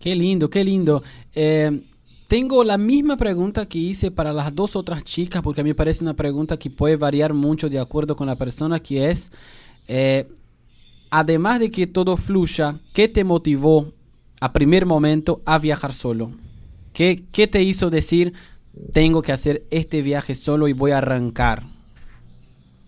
[SPEAKER 3] Qué lindo, qué lindo. Eh, tengo la misma pregunta que hice para las dos otras chicas, porque a mí me parece una pregunta que puede variar mucho de acuerdo con la persona, que es, además de que todo fluya, ¿qué te motivó a primer momento a viajar solo? ¿Qué, qué te hizo decir, tengo que hacer este viaje solo y voy a arrancar?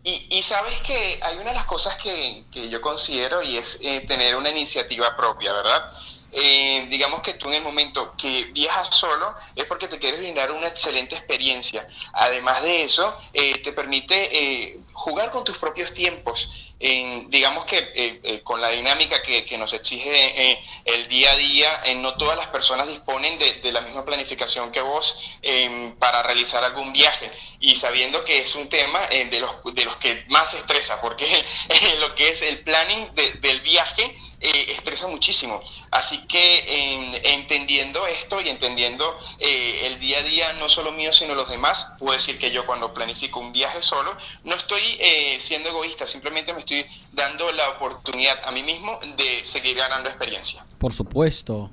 [SPEAKER 15] Y, y sabes que hay una de las cosas que, que yo considero y es eh, tener una iniciativa propia, ¿verdad? Eh, digamos que tú en el momento que viajas solo es porque te quieres brindar una excelente experiencia. Además de eso, eh, te permite jugar con tus propios tiempos. En, digamos que eh, eh, con la dinámica que, nos exige eh, el día a día, eh, no todas las personas disponen de, de la misma planificación que vos eh, para realizar algún viaje y sabiendo que es un tema eh, de, los, de los que más estresa, porque <laughs> eh, lo que es el planning de- del viaje eh, estresa muchísimo. Así que eh, entendiendo esto y entendiendo eh, el día a día, no solo mío, sino los demás, puedo decir que yo cuando planifico un viaje solo, no estoy eh, siendo egoísta, simplemente me estoy dando la oportunidad a mí mismo de seguir ganando experiencia.
[SPEAKER 3] Por supuesto.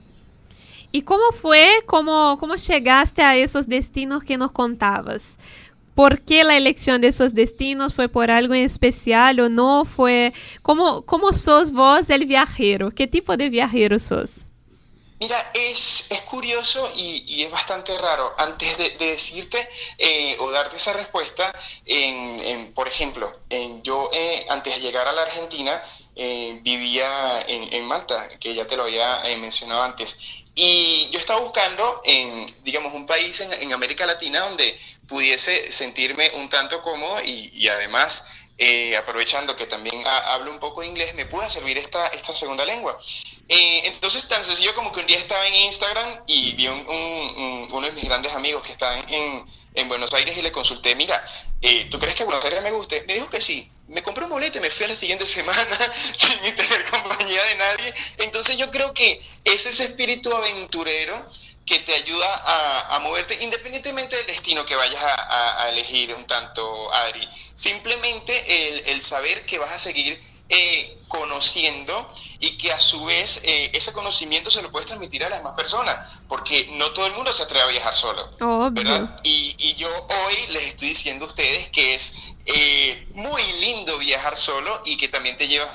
[SPEAKER 1] ¿Y cómo fue, cómo, cómo llegaste a esos destinos que nos contabas? ¿Por qué la elección de esos destinos? ¿Fue por algo en especial o no? ¿Fue cómo, cómo sos vos el viajero? ¿Qué tipo de viajero sos?
[SPEAKER 15] Mira, es, es curioso y, es bastante raro. Antes de, de decirte eh, o darte esa respuesta, por ejemplo, yo eh, antes de llegar a la Argentina eh, vivía en, Malta, que ya te lo había mencionado antes. Y yo estaba buscando, digamos, un país en América Latina donde pudiese sentirme un tanto cómodo y, y además, eh, aprovechando que también ha- hablo un poco inglés, me pueda servir esta, esta segunda lengua. Eh, entonces, tan sencillo como que un día estaba en Instagram y vi un, un- un- uno de mis grandes amigos que está en, en Buenos Aires y le consulté, mira, eh, ¿tú crees que Buenos Aires me guste? Me dijo que sí. Me compré un boleto y me fui a la siguiente <laughs> semana <laughs> sin tener compañía de nadie. Entonces yo creo que es ese espíritu aventurero que te ayuda a, a moverte independientemente del destino que vayas a, a- a elegir un tanto, Adri. Simplemente el, el saber que vas a seguir eh, conociendo y que a su vez eh, ese conocimiento se lo puedes transmitir a las demás personas, porque no todo el mundo se atreve a viajar solo. ¿verdad? Y, y yo hoy les estoy diciendo a ustedes que es eh, muy lindo viajar solo y que también te llevas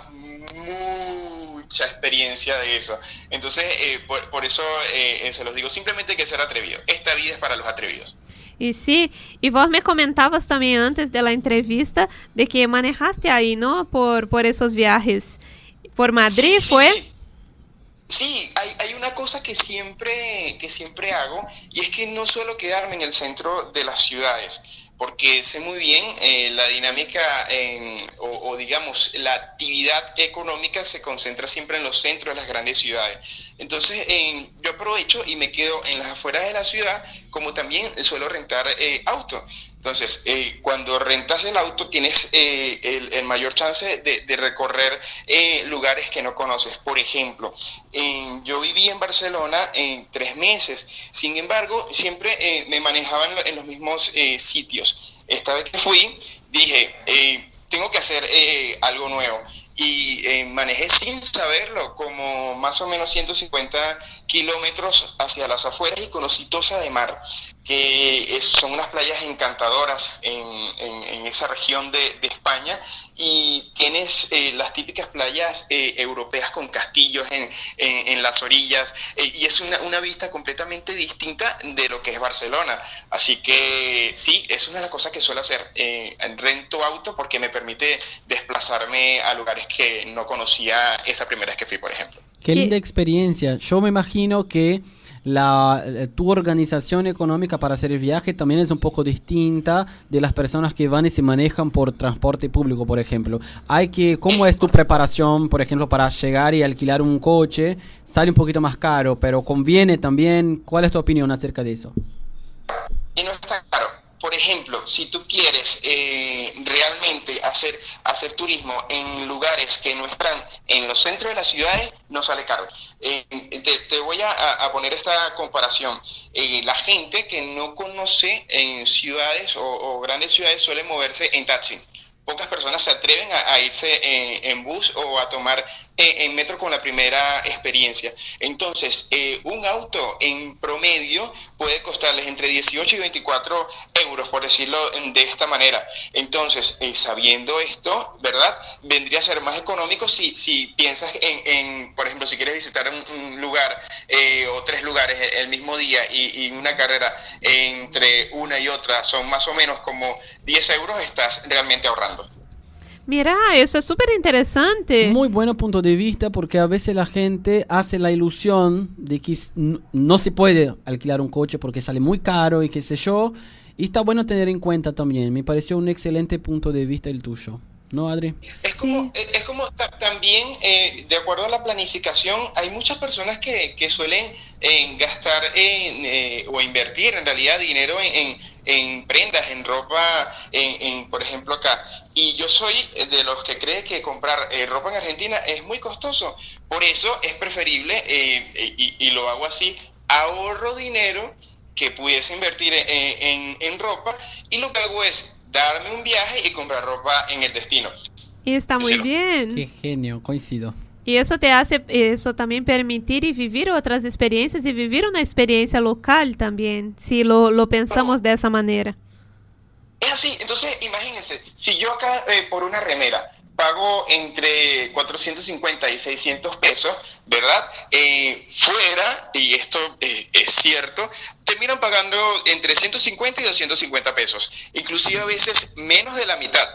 [SPEAKER 15] mucha experiencia de eso. Entonces, eh, por, por, eso eh, se los digo, simplemente hay que ser atrevido. Esta vida es para los atrevidos.
[SPEAKER 1] E sim, e vos me comentabas também antes da entrevista de que manejaste aí, ¿no? Por, por esos viajes. Por Madrid,
[SPEAKER 15] sí,
[SPEAKER 1] ¿fue?
[SPEAKER 15] Sí, sí. hay, hay, una cosa que siempre, que siempre hago y es que no suelo quedarme en el centro de las ciudades porque sé muy bien eh, la dinámica en, o, digamos la actividad económica se concentra siempre en los centros de las grandes ciudades. Entonces en, yo aprovecho y me quedo en las afueras de la ciudad, como también suelo rentar eh, auto. Entonces, eh, cuando rentas el auto tienes eh, el, mayor chance de, recorrer eh, lugares que no conoces. Por ejemplo, yo viví en Barcelona en tres meses, sin embargo, siempre me manejaba en, los mismos sitios. Esta vez que fui, dije, tengo que hacer algo nuevo y manejé sin saberlo como más o menos 150 kilómetros hacia las afueras y conocí Tosa de Mar, que son unas playas encantadoras en, en, esa región de, de, España y tienes eh, las típicas playas eh, europeas con castillos en, en las orillas eh, y es una, una, vista completamente distinta de lo que es Barcelona. Así que sí, es una de las cosas que suelo hacer. Eh, rento auto porque me permite desplazarme a lugares que no conocía esa primera vez que fui, por ejemplo.
[SPEAKER 3] Qué linda experiencia. Yo me imagino que la, tu organización económica para hacer el viaje también es un poco distinta de las personas que van y se manejan por transporte público, por ejemplo. Hay que, ¿cómo es tu preparación, por ejemplo, para llegar y alquilar un coche? Sale un poquito más caro, pero conviene también. ¿Cuál es tu opinión acerca de eso?
[SPEAKER 15] Y no está caro por ejemplo, si tú quieres eh, realmente hacer, hacer turismo en lugares que no están en los centros de las ciudades, no sale caro. Eh, te, voy a, poner esta comparación. Eh, la gente que no conoce en ciudades o, grandes ciudades suele moverse en taxi. Pocas personas se atreven a, a irse en, en, bus o a tomar en metro con la primera experiencia. Entonces, eh, un auto en promedio puede costarles entre 18 y 24 euros, por decirlo de esta manera. Entonces, eh, sabiendo esto, ¿verdad? Vendría a ser más económico si, si piensas en, en, por ejemplo, si quieres visitar un, lugar eh, o tres lugares el mismo día y, una carrera entre una y otra son más o menos como 10 euros, estás realmente ahorrando.
[SPEAKER 1] Mira, eso es súper interesante.
[SPEAKER 3] Muy buen punto de vista porque a veces la gente hace la ilusión de que no se puede alquilar un coche porque sale muy caro y qué sé yo. Y está bueno tener en cuenta también. Me pareció un excelente punto de vista el tuyo. ¿No, Adri?
[SPEAKER 15] Es como, es como también, eh, de acuerdo a la planificación, hay muchas personas que, que suelen eh, gastar en, eh, o invertir en realidad dinero en, en, en prendas, en ropa, en, por ejemplo acá. Y yo soy de los que cree que comprar eh, ropa en Argentina es muy costoso. Por eso es preferible, eh, y, y, lo hago así, ahorro dinero que pudiese invertir en, en ropa y lo que hago es darme un viaje y comprar ropa en el destino.
[SPEAKER 1] Y está muy bien.
[SPEAKER 3] Qué genio, coincido.
[SPEAKER 1] Y eso te hace, eso también permitir y vivir otras experiencias y vivir una experiencia local también, si lo, lo pensamos de esa manera.
[SPEAKER 15] Es así, entonces imagínense, si yo acá eh, por una remera pago entre 450 y 600 pesos, ¿verdad? Eh, fuera, y esto eh, es cierto, terminan pagando entre 150 y 250 pesos, inclusive a veces menos de la mitad.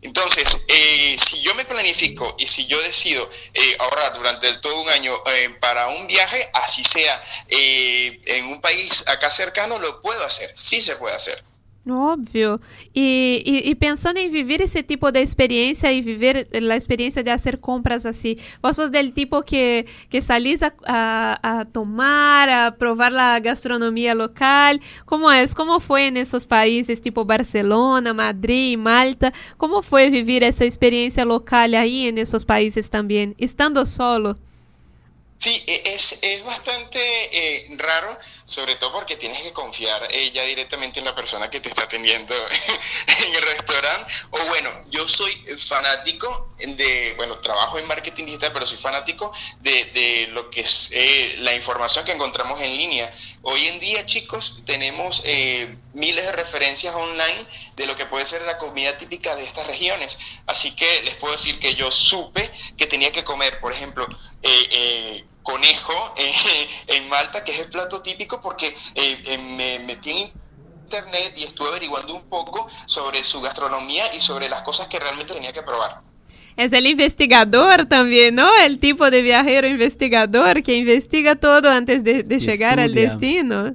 [SPEAKER 15] Entonces, eh, si yo me planifico y si yo decido eh, ahorrar durante todo un año eh, para un viaje, así sea en un país acá cercano, lo puedo hacer, sí se puede hacer.
[SPEAKER 1] Óbvio. E, e, e, pensando em viver esse tipo de experiência e viver a experiência de fazer compras assim, vós sos del tipo que, que salís a, a, a, tomar, a provar a gastronomia local. Como é? Como foi nesses países tipo Barcelona, Madrid, Malta? Como foi viver essa experiência local aí nesses países também, estando solo?
[SPEAKER 15] Sí, e- es, es bastante eh, raro, sobre todo porque tienes que confiar eh, ya directamente en la persona que te está atendiendo <laughs> en el restaurante. O bueno, yo soy fanático de, bueno, trabajo en marketing digital, pero soy fanático de, de lo que es eh, la información que encontramos en línea. Hoy en día, chicos, tenemos eh, miles de referencias online de lo que puede ser la comida típica de estas regiones. Así que les puedo decir que yo supe que tenía que comer, por ejemplo, eh, eh, conejo eh, <laughs> en Malta, que es el plato típico, porque eh, eh, me metí en internet y estuve averiguando un poco sobre su gastronomía y sobre las cosas que realmente tenía que probar.
[SPEAKER 1] Es el investigador también, ¿no? El tipo de viajero investigador que investiga todo antes de, de llegar al destino.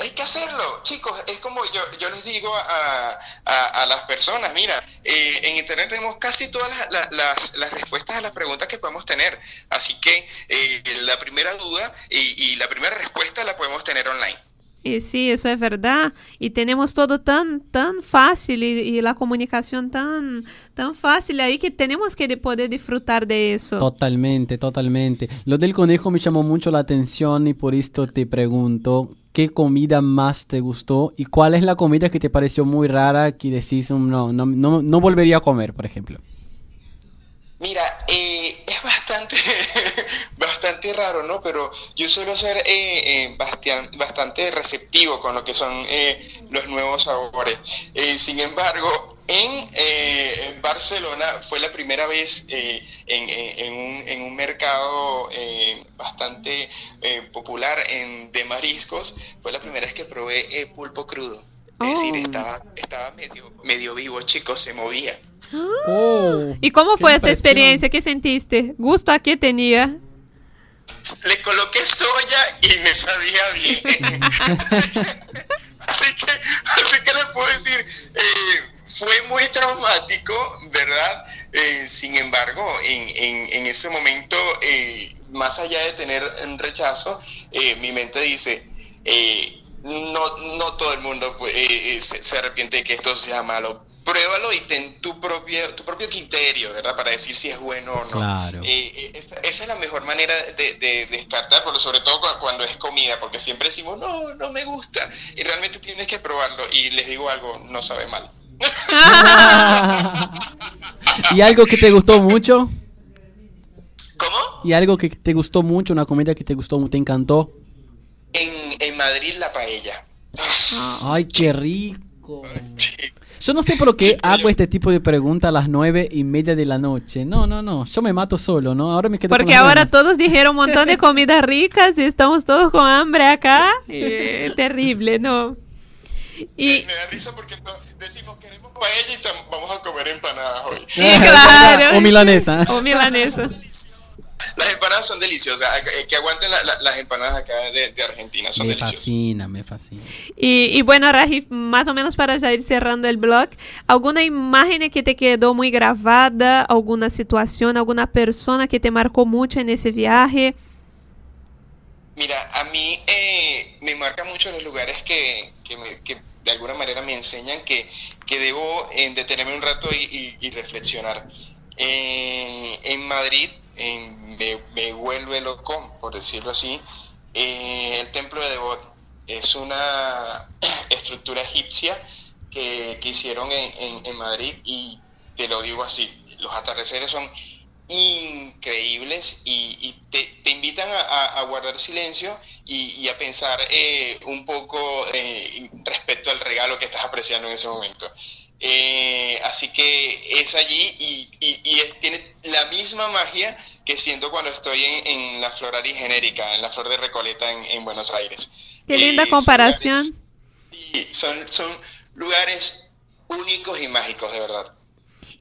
[SPEAKER 15] Hay que hacerlo, chicos. Es como yo, yo les digo a, a- a las personas, mira, eh, en Internet tenemos casi todas las, la- las- las respuestas a las preguntas que podemos tener. Así que eh, la primera duda y, y la primera respuesta la podemos tener online.
[SPEAKER 1] Y sí, eso es verdad. Y tenemos todo tan, tan fácil y, y la comunicación tan, tan fácil ahí que tenemos que de- poder disfrutar de eso.
[SPEAKER 3] Totalmente, totalmente. Lo del conejo me llamó mucho la atención y por esto te pregunto, ¿qué comida más te gustó y cuál es la comida que te pareció muy rara que decís, "Mm, no, no, no, no volvería a comer, por ejemplo?
[SPEAKER 15] Mira, eh, <laughs> es bastante, bastante raro, ¿no? Pero yo suelo ser eh, eh, bastante receptivo con lo que son eh, los nuevos sabores. Eh, sin embargo, en, eh, en Barcelona fue la primera vez eh, en, en- en un, en un mercado eh, bastante eh, popular en, de mariscos, fue la primera vez que probé eh, pulpo crudo. Es decir, estaba, estaba medio, medio vivo, chicos, se movía.
[SPEAKER 3] Oh,
[SPEAKER 1] ¿Y cómo fue esa experiencia? ¿Qué sentiste? ¿Gusto a qué tenía?
[SPEAKER 15] le coloqué soya y me sabía bien. <laughs> <laughs> así, que, así que les puedo decir, eh, fue muy traumático, ¿verdad? Eh, sin embargo, en, en- en ese momento, eh, más allá de tener un rechazo, eh, mi mente dice, eh, no, no todo el mundo eh, se, se arrepiente de que esto sea malo. Pruébalo y ten tu propio, tu propio criterio, ¿verdad? Para decir si es bueno o no.
[SPEAKER 3] Claro.
[SPEAKER 15] Esa, esa es la mejor manera de, de descartar, pero sobre todo cu- cuando es comida, porque siempre decimos, no, no me gusta, y realmente tienes que probarlo, y les digo algo, no sabe mal. <laughs>
[SPEAKER 3] ¿Y algo que te gustó mucho?
[SPEAKER 15] ¿Cómo?
[SPEAKER 3] ¿Y algo que te gustó mucho, una comida que te gustó, te encantó?
[SPEAKER 15] En, en Madrid la paella.
[SPEAKER 3] Ay, qué rico. Yo no sé por qué hago este tipo de preguntas a las nueve y media de la noche. No, no, no. Yo me mato solo, ¿no? Ahora me quedo
[SPEAKER 1] Porque ahora
[SPEAKER 3] ganas.
[SPEAKER 1] todos dijeron un montón de <laughs> comidas ricas y estamos todos con hambre acá. Eh, terrible, ¿no? Y
[SPEAKER 15] Me da risa porque decimos queremos paella y tam- vamos a comer empanadas hoy.
[SPEAKER 1] Sí, claro.
[SPEAKER 3] O milanesa.
[SPEAKER 1] O milanesa.
[SPEAKER 15] Las empanadas son deliciosas, eh, que aguanten la- la- las empanadas acá de, de Argentina, son
[SPEAKER 3] Me
[SPEAKER 15] deliciosas.
[SPEAKER 3] fascina, me fascina.
[SPEAKER 1] Y, y bueno, Rajif, más o menos para ya ir cerrando el blog, ¿alguna imagen que te quedó muy grabada? ¿Alguna situación, alguna persona que te marcó mucho en ese viaje?
[SPEAKER 15] Mira, a mí eh, me marca mucho los lugares que, que, me- que de alguna manera me enseñan que, que debo eh, detenerme un rato y, reflexionar. Eh, en Madrid me, me vuelve loco, por decirlo así, eh, el templo de Devot. Es una <clears throat> estructura egipcia que, que hicieron en, en- en Madrid y te lo digo así, los atardeceres son increíbles y, y te, te invitan a, a- guardar silencio y, y a pensar eh, un poco eh, respecto al regalo que estás apreciando en ese momento. Eh, así que es allí y, y- es- tiene la misma magia que siento cuando estoy en, en la floralia genérica, en la flor de Recoleta en, en Buenos Aires.
[SPEAKER 1] Qué linda
[SPEAKER 15] Eh, son
[SPEAKER 1] comparación.
[SPEAKER 15] lugares- sí, son, son lugares únicos y mágicos, de verdad.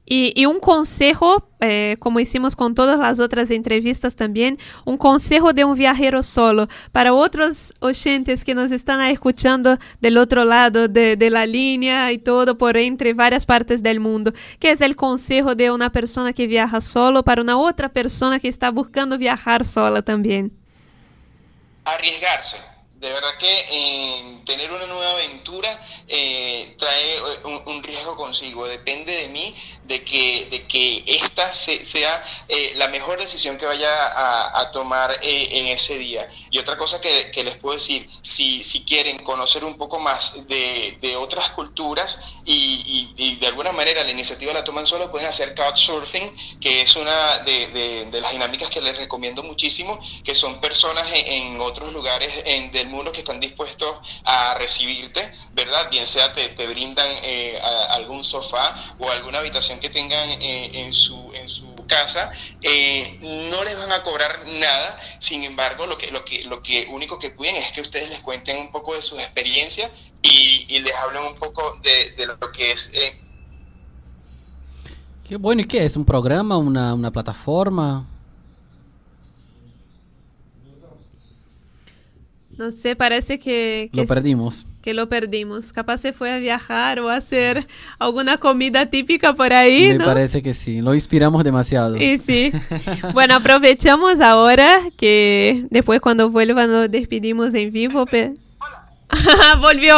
[SPEAKER 1] Y, y un consejo, eh, como hicimos con todas las otras entrevistas también, un consejo de un viajero solo para otros oyentes que nos están ahí escuchando del otro lado de la línea y todo por entre varias partes del mundo. ¿Qué es el consejo de una persona que viaja solo para una otra persona que está buscando viajar sola también?
[SPEAKER 15] arriesgarse, De verdad que eh, tener una nueva aventura eh, trae eh, un, un riesgo consigo. Depende de mí de que, de que esta se- sea eh, la mejor decisión que vaya a, tomar eh, en ese día. Y otra cosa que, les puedo decir, si, si quieren conocer un poco más de, de otras culturas y, de alguna manera la iniciativa la toman solo, pueden hacer couchsurfing, que es una de, de- las dinámicas que les recomiendo muchísimo, que son personas en, otros lugares en- del mundo que están dispuestos a recibirte, ¿verdad? Bien sea te, te brindan eh, algún sofá o alguna habitación que tengan eh, en, su, en su casa, eh, no les van a cobrar nada, sin embargo, lo que, lo, que, lo que único que piden es que ustedes les cuenten un poco de sus experiencias y, y les hablen un poco de, de lo que es eh,
[SPEAKER 3] Qué bueno, ¿y qué es? ¿Un programa? ¿Una, una plataforma?
[SPEAKER 1] No sé, parece que, que
[SPEAKER 3] Lo perdimos.
[SPEAKER 1] Que lo perdimos. Capaz se fue a viajar o a hacer alguna comida típica por ahí,
[SPEAKER 3] Me
[SPEAKER 1] ¿no?
[SPEAKER 3] parece que sí. Lo inspiramos demasiado.
[SPEAKER 1] Y sí. <laughs> Bueno, aprovechamos ahora que después cuando vuelva nos despedimos en vivo. pe- <laughs> Volvió.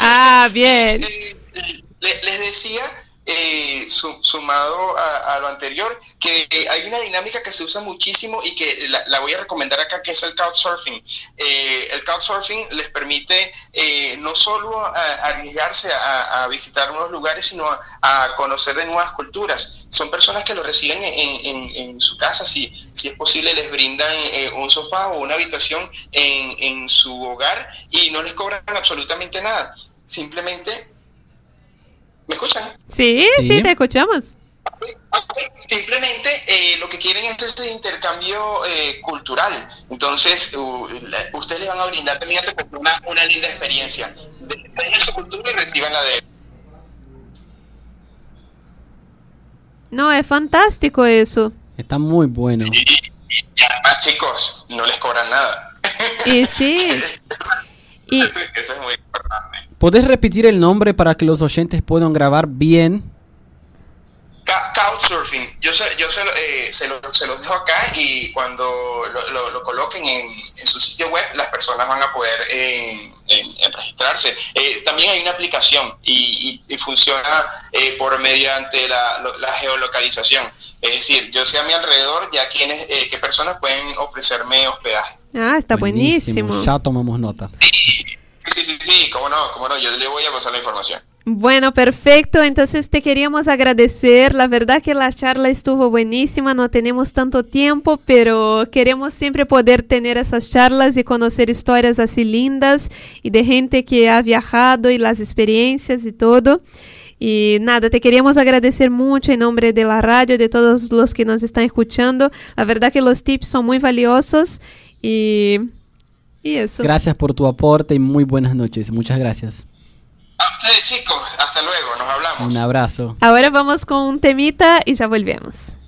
[SPEAKER 1] Ah, bien.
[SPEAKER 15] Le- les decía, eh, su- sumado a, a lo anterior, que hay una dinámica que se usa muchísimo y que la, la voy a recomendar acá, que es el couchsurfing. Eh, el couchsurfing les permite eh, no solo arriesgarse a, visitar nuevos lugares, sino a, a conocer de nuevas culturas. Son personas que lo reciben en, en- en su casa, si, si es posible, les brindan eh, un sofá o una habitación en, en su hogar y no les cobran absolutamente nada. Simplemente ¿Me escuchan?
[SPEAKER 1] Sí, sí,
[SPEAKER 3] Sí.
[SPEAKER 1] te escuchamos.
[SPEAKER 15] Simplemente eh, lo que quieren es este intercambio eh, cultural. Entonces, u- la- ustedes le van a brindar también a esa cultura una, linda experiencia. Den su cultura y reciban la de él.
[SPEAKER 1] No, es fantástico eso.
[SPEAKER 3] Está muy bueno.
[SPEAKER 15] Y además, chicos, no les cobran nada.
[SPEAKER 1] Y sí. <laughs> Y
[SPEAKER 15] Eso, eso es muy importante.
[SPEAKER 3] ¿Podés repetir el nombre para que los oyentes puedan grabar bien?
[SPEAKER 15] Couchsurfing. Yo, se, yo se, lo- eh, se, lo- se los dejo acá y cuando lo, lo- lo coloquen en, en su sitio web, las personas van a poder eh, en- en registrarse. Eh, también hay una aplicación y, y- y funciona eh, por mediante la, lo- la geolocalización. Es decir, yo sé a mi alrededor ya quiénes, eh, qué personas pueden ofrecerme hospedaje.
[SPEAKER 1] Ah, está buenísimo.
[SPEAKER 3] Ya tomamos nota.
[SPEAKER 15] Sí, sí, sí, cómo no, cómo no, yo le voy a pasar la información.
[SPEAKER 1] Bueno, perfecto. Entonces te queríamos agradecer. La verdad que la charla estuvo buenísima. No tenemos tanto tiempo, pero queremos siempre poder tener esas charlas y conocer historias así lindas y de gente que ha viajado y las experiencias y todo. Y nada, te queríamos agradecer mucho en nombre de la radio, de todos los que nos están escuchando. La verdad que los tips son muy valiosos y, y eso.
[SPEAKER 3] Gracias por tu aporte y muy buenas noches. Muchas gracias.
[SPEAKER 15] A ustedes, chicos, hasta luego, nos hablamos.
[SPEAKER 3] Un abrazo.
[SPEAKER 1] Ahora vamos con un temita y ya volvemos.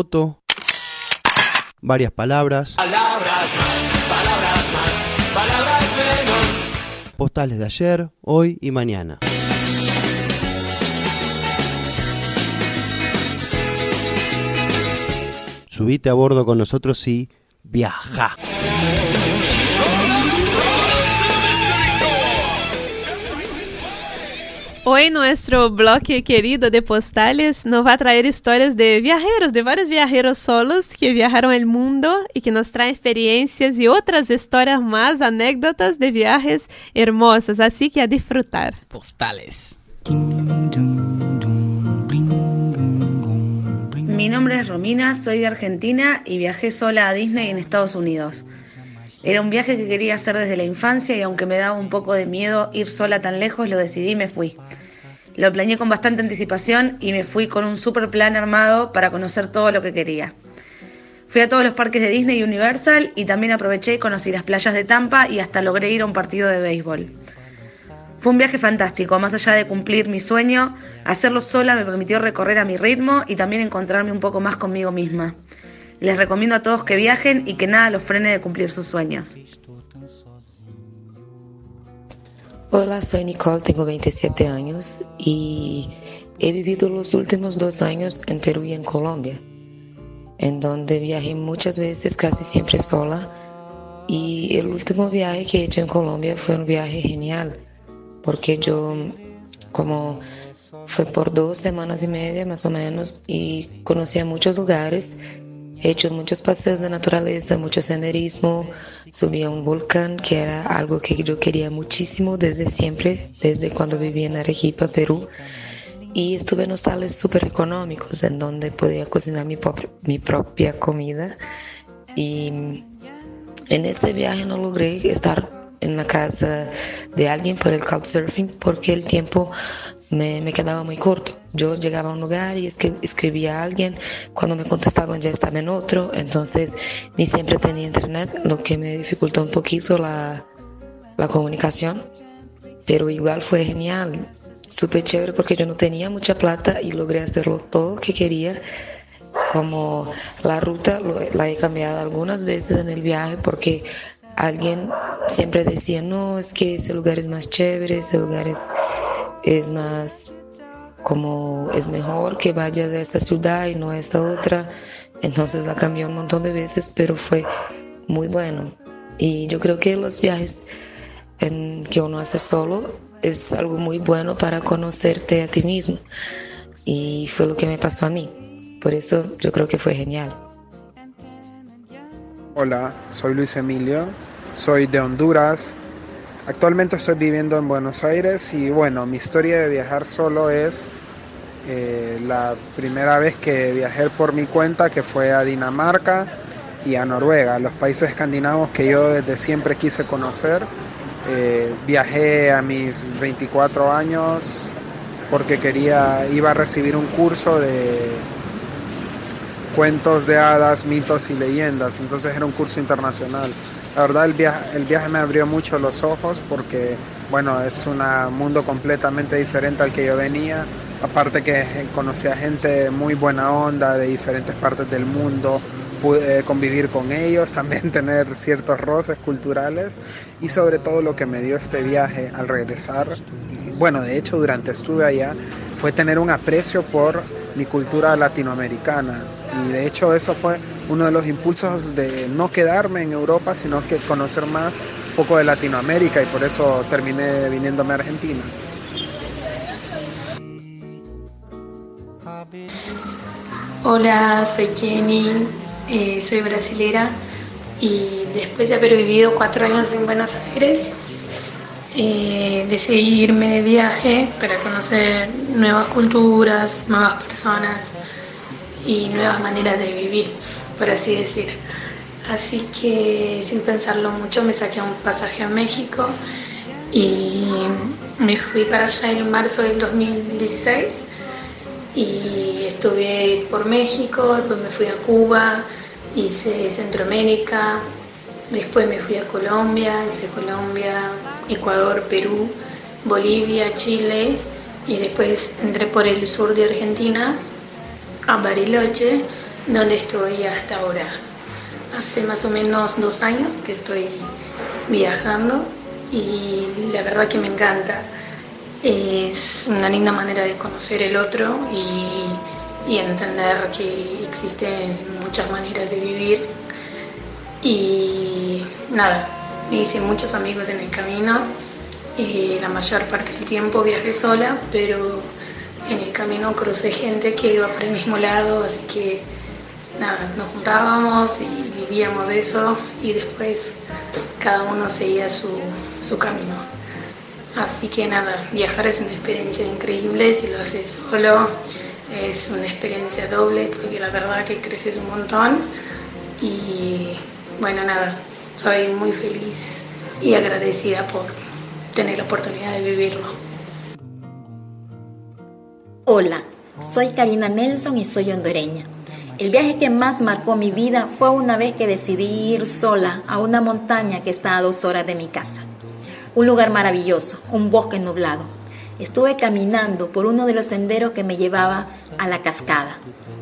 [SPEAKER 5] Foto, varias palabras,
[SPEAKER 4] Palabras más, palabras más, palabras menos.
[SPEAKER 5] postales de ayer, hoy y mañana. Subite a bordo con nosotros y viaja.
[SPEAKER 1] Hoy nuestro bloque querido de postales nos va a traer historias de viajeros, de varios viajeros solos que viajaron el mundo y que nos traen experiencias y otras historias más, anécdotas de viajes hermosas. Así que a disfrutar.
[SPEAKER 3] Postales.
[SPEAKER 16] Mi nombre es Romina, soy de Argentina y viajé sola a Disney en Estados Unidos. Era un viaje que quería hacer desde la infancia y aunque me daba un poco de miedo ir sola tan lejos, lo decidí y me fui. Lo planeé con bastante anticipación y me fui con un super plan armado para conocer todo lo que quería. Fui a todos los parques de Disney y Universal y también aproveché y conocí las playas de Tampa y hasta logré ir a un partido de béisbol. Fue un viaje fantástico, más allá de cumplir mi sueño, hacerlo sola me permitió recorrer a mi ritmo y también encontrarme un poco más conmigo misma. Les recomiendo a todos que viajen y que nada los frene de cumplir sus sueños.
[SPEAKER 17] Hola, soy Nicole, tengo 27 años y he vivido los últimos dos años en Perú y en Colombia, en donde viajé muchas veces, casi siempre sola. Y el último viaje que he hecho en Colombia fue un viaje genial, porque yo, como fue por dos semanas y media más o menos, y conocí a muchos lugares He hecho muchos paseos de naturaleza, mucho senderismo, subí a un volcán, que era algo que yo quería muchísimo desde siempre, desde cuando vivía en Arequipa, Perú. Y estuve en hostales súper económicos, en donde podía cocinar mi, mi propia comida. Y en este viaje no logré estar en la casa de alguien por el couchsurfing porque el tiempo me, quedaba muy corto. Yo llegaba a un lugar y escribía a alguien, cuando me contestaban ya estaba en otro, entonces ni siempre tenía internet, lo que me dificultó un poquito la, la comunicación, pero igual fue genial, súper chévere porque yo no tenía mucha plata y logré hacerlo todo que quería. Como la ruta la he cambiado algunas veces en el viaje porque alguien siempre decía, no, es que ese lugar es más chévere, ese lugar es, es más como es mejor que vaya de esta ciudad y no a esta otra. Entonces la cambió un montón de veces, pero fue muy bueno. Y yo creo que los viajes en que uno hace solo es algo muy bueno para conocerte a ti mismo. Y fue lo que me pasó a mí. Por eso yo creo que fue genial.
[SPEAKER 18] Hola, soy Luis Emilio, soy de Honduras. Actualmente estoy viviendo en Buenos Aires y bueno, mi historia de viajar solo es eh, la primera vez que viajé por mi cuenta, que fue a Dinamarca y a Noruega, los países escandinavos que yo desde siempre quise conocer. Eh, viajé a mis 24 años porque quería, iba a recibir un curso de cuentos de hadas, mitos y leyendas. Entonces era un curso internacional. La verdad el viaje, el viaje me abrió mucho los ojos porque, bueno, es un mundo completamente diferente al que yo venía. Aparte que conocí a gente muy buena onda de diferentes partes del mundo, pude convivir con ellos, <laughs> también tener ciertos roces culturales y sobre todo lo que me dio este viaje al regresar, bueno, de hecho durante estuve allá, fue tener un aprecio por mi cultura latinoamericana y de hecho eso fue uno de los impulsos de no quedarme en Europa, sino que conocer más un poco de Latinoamérica y por eso terminé viniéndome a Argentina.
[SPEAKER 19] Hola, soy Jenny, eh, soy brasilera y después de haber vivido cuatro años en Buenos Aires, eh, decidí irme de viaje para conocer nuevas culturas, nuevas personas y nuevas maneras de vivir, por así decir. Así que sin pensarlo mucho me saqué un pasaje a México y me fui para allá en marzo del 2016 y estuve por México, después me fui a Cuba, hice Centroamérica, después me fui a Colombia, hice Colombia, Ecuador, Perú, Bolivia, Chile y después entré por el sur de Argentina a Bariloche donde estoy hasta ahora. Hace más o menos dos años que estoy viajando y la verdad que me encanta. Es una linda manera de conocer el otro y, y entender que existen muchas maneras de vivir. Y nada, me hice muchos amigos en el camino. y la mayor parte del tiempo viajé sola, pero en el camino crucé gente que iba por el mismo lado, así que nada, nos juntábamos y vivíamos eso y después cada uno seguía su, su camino. Así que nada, viajar es una experiencia increíble si lo haces solo, es una experiencia doble porque la verdad que creces un montón y bueno, nada, soy muy feliz y agradecida por tener la oportunidad de vivirlo.
[SPEAKER 20] Hola, soy Karina Nelson y soy hondureña. El viaje que más marcó mi vida fue una vez que decidí ir sola a una montaña que está a dos horas de mi casa. Un lugar maravilloso, un bosque nublado. Estuve caminando por uno de los senderos que me llevaba a la cascada.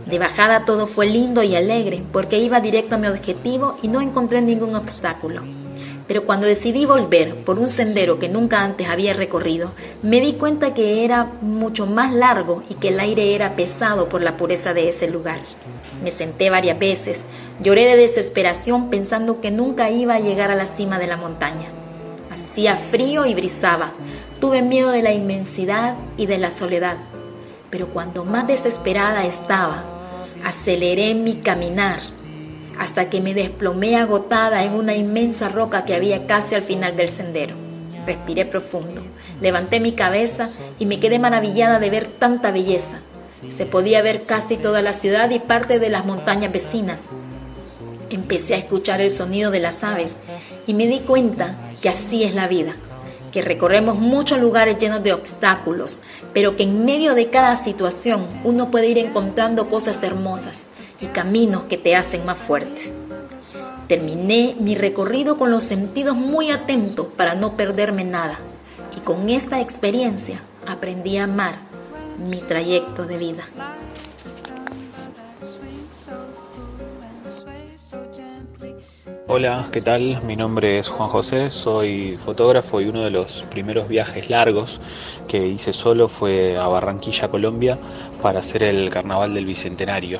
[SPEAKER 20] De bajada todo fue lindo y alegre porque iba directo a mi objetivo y no encontré ningún obstáculo. Pero cuando decidí volver por un sendero que nunca antes había recorrido, me di cuenta que era mucho más largo y que el aire era pesado por la pureza de ese lugar. Me senté varias veces, lloré de desesperación pensando que nunca iba a llegar a la cima de la montaña. Hacía frío y brisaba, tuve miedo de la inmensidad y de la soledad. Pero cuando más desesperada estaba, aceleré mi caminar hasta que me desplomé agotada en una inmensa roca que había casi al final del sendero. Respiré profundo, levanté mi cabeza y me quedé maravillada de ver tanta belleza. Se podía ver casi toda la ciudad y parte de las montañas vecinas. Empecé a escuchar el sonido de las aves y me di cuenta que así es la vida, que recorremos muchos lugares llenos de obstáculos, pero que en medio de cada situación uno puede ir encontrando cosas hermosas y caminos que te hacen más fuertes. Terminé mi recorrido con los sentidos muy atentos para no perderme nada y con esta experiencia aprendí a amar mi trayecto de vida.
[SPEAKER 21] Hola, ¿qué tal? Mi nombre es Juan José, soy fotógrafo y uno de los primeros viajes largos que hice solo fue a Barranquilla, Colombia, para hacer el Carnaval del Bicentenario.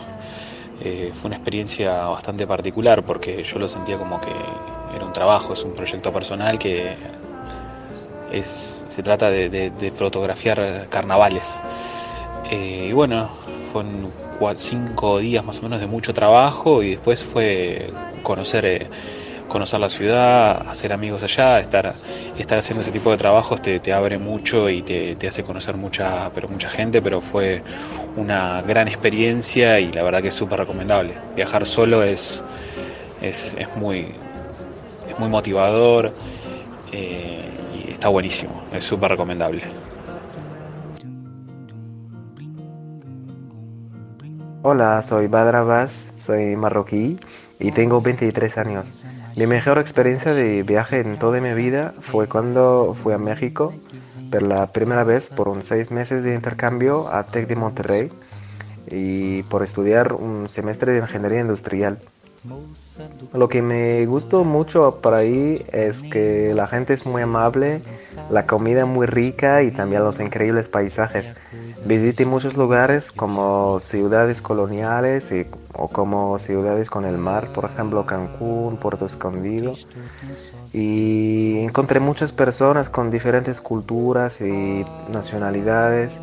[SPEAKER 21] Eh, fue una experiencia bastante particular porque yo lo sentía como que era un trabajo, es un proyecto personal que es, se trata de, fotografiar carnavales. Eh, y bueno, fueron cinco días más o menos de mucho trabajo y después fue conocer, eh, conocer la ciudad, hacer amigos allá, estar, estar haciendo ese tipo de trabajos te, te abre mucho y te, te hace conocer mucha, pero mucha gente, pero fue una gran experiencia y la verdad que es súper recomendable. Viajar solo es, es, es muy, es muy motivador eh, y está buenísimo, es súper recomendable.
[SPEAKER 18] Hola, soy Badra Bash, soy marroquí y tengo 23 años. Mi mejor experiencia de viaje en toda mi vida fue cuando fui a México por la primera vez por un seis meses de intercambio a Tec de Monterrey y por estudiar un semestre de ingeniería industrial. Lo que me gustó mucho por ahí es que la gente es muy amable, la comida muy rica y también los increíbles paisajes. Visité muchos lugares como ciudades coloniales o como ciudades con el mar, por ejemplo Cancún, Puerto Escondido. Y encontré muchas personas con diferentes culturas y nacionalidades.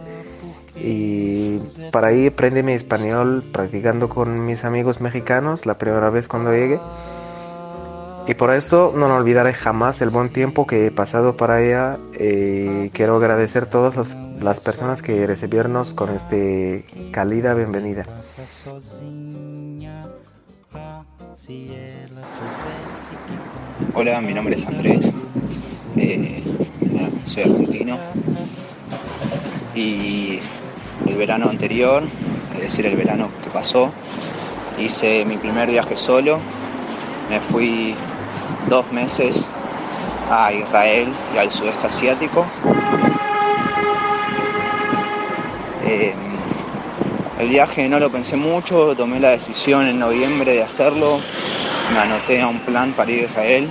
[SPEAKER 18] Y para ahí aprendí mi español practicando con mis amigos mexicanos la primera vez cuando llegué. Y por eso no olvidaré jamás el buen tiempo que he pasado para allá. Y quiero agradecer a todas las, las personas que recibieron con este cálida bienvenida.
[SPEAKER 22] Hola, mi nombre es Andrés, eh, soy argentino y el verano anterior, es decir, el verano que pasó, hice mi primer viaje solo, me fui dos meses a Israel y al sudeste asiático. Eh, El viaje no lo pensé mucho, tomé la decisión en noviembre de hacerlo, me anoté a un plan para ir a Israel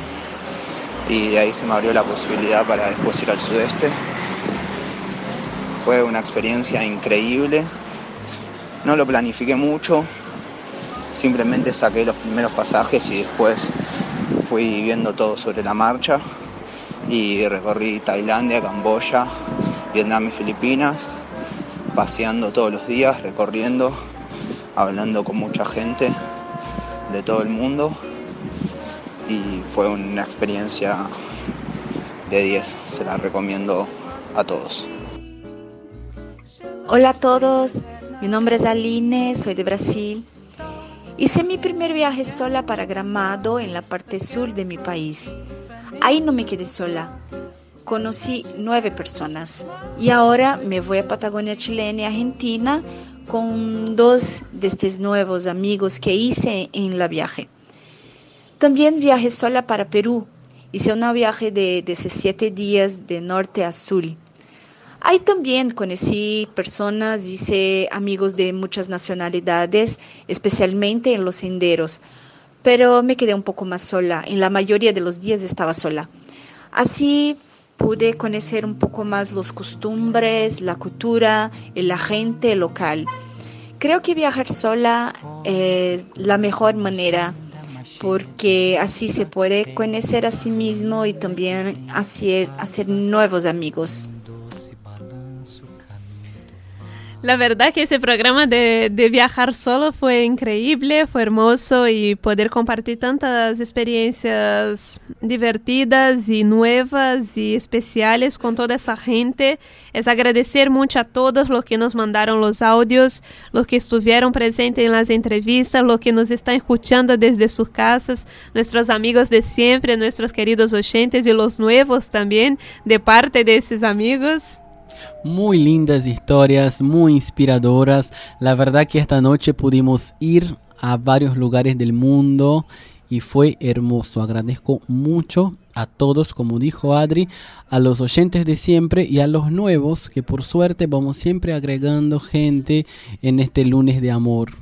[SPEAKER 22] y de ahí se me abrió la posibilidad para después ir al sudeste. Fue una experiencia increíble, no lo planifiqué mucho, simplemente saqué los primeros pasajes y después fui viendo todo sobre la marcha y recorrí Tailandia, Camboya, Vietnam y Filipinas, paseando todos los días, recorriendo, hablando con mucha gente de todo el mundo y fue una experiencia de 10, se la recomiendo a todos.
[SPEAKER 23] Hola a todos, mi nombre es Aline, soy de Brasil. Hice mi primer viaje sola para Gramado en la parte sur de mi país. Ahí no me quedé sola. Conocí nueve personas y ahora me voy a Patagonia chilena y Argentina con dos de estos nuevos amigos que hice en la viaje. También viajé sola para Perú. Hice un viaje de 17 días de norte a sur. Ahí también conocí personas, hice amigos de muchas nacionalidades, especialmente en los senderos, pero me quedé un poco más sola. En la mayoría de los días estaba sola. Así pude conocer un poco más los costumbres, la cultura y la gente local. Creo que viajar sola es la mejor manera porque así se puede conocer a sí mismo y también hacer, hacer nuevos amigos.
[SPEAKER 1] La verdad que ese programa de, viajar solo fue increíble, fue hermoso y poder compartir tantas experiencias divertidas y nuevas y especiales con toda esa gente. Es agradecer mucho a todos los que nos mandaron los audios, los que estuvieron presentes en las entrevistas, los que nos están escuchando desde sus casas, nuestros amigos de siempre, nuestros queridos oyentes y los nuevos también de parte de esos amigos.
[SPEAKER 3] Muy lindas historias, muy inspiradoras. La verdad que esta noche pudimos ir a varios lugares del mundo y fue hermoso. Agradezco mucho a todos, como dijo Adri, a los oyentes de siempre y a los nuevos que por suerte vamos siempre agregando gente en este lunes de amor.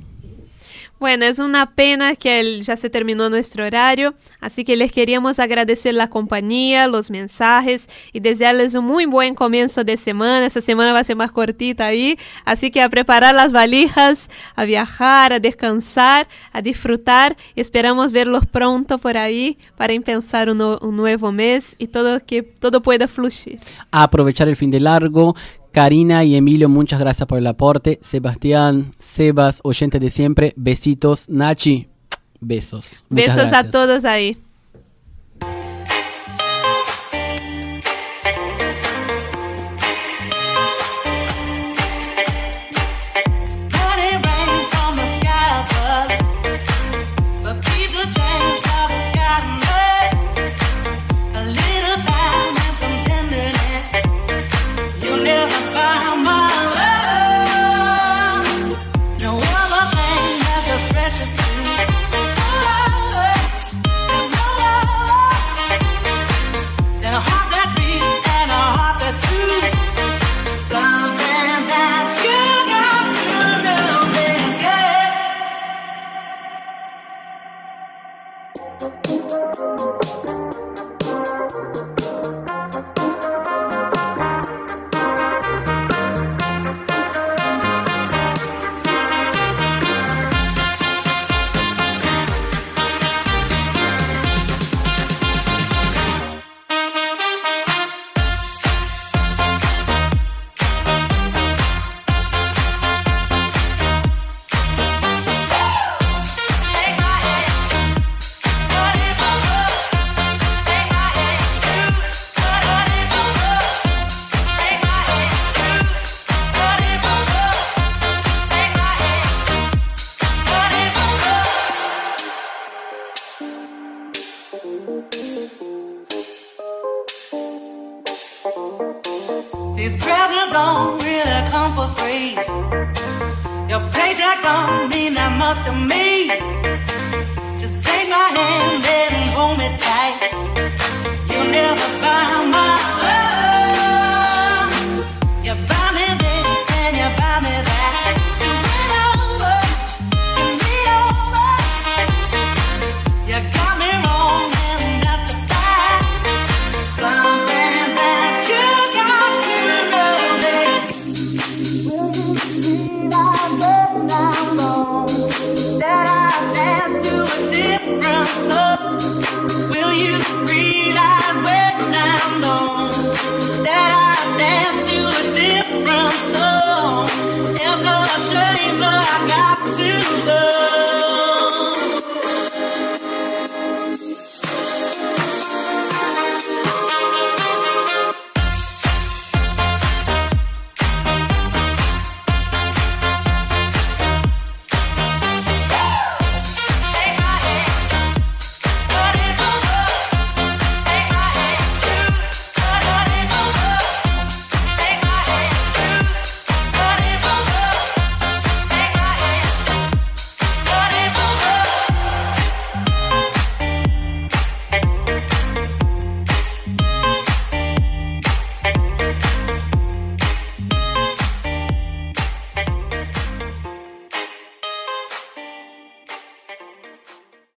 [SPEAKER 1] Bueno, es una pena que ya se terminó nuestro horario, así que les queríamos agradecer la compañía, los mensajes y desearles un muy buen comienzo de semana. Esta semana va a ser más cortita ahí, así que a preparar las valijas, a viajar, a descansar, a disfrutar esperamos verlos pronto por ahí para empezar un, un nuevo mes y todo que todo pueda fluir.
[SPEAKER 3] A aprovechar el fin de largo, Karina y Emilio, muchas gracias por el aporte. Sebastián, Sebas, oyente de siempre, besitos. Nachi, besos.
[SPEAKER 1] Muchas besos
[SPEAKER 3] gracias.
[SPEAKER 1] a todos ahí.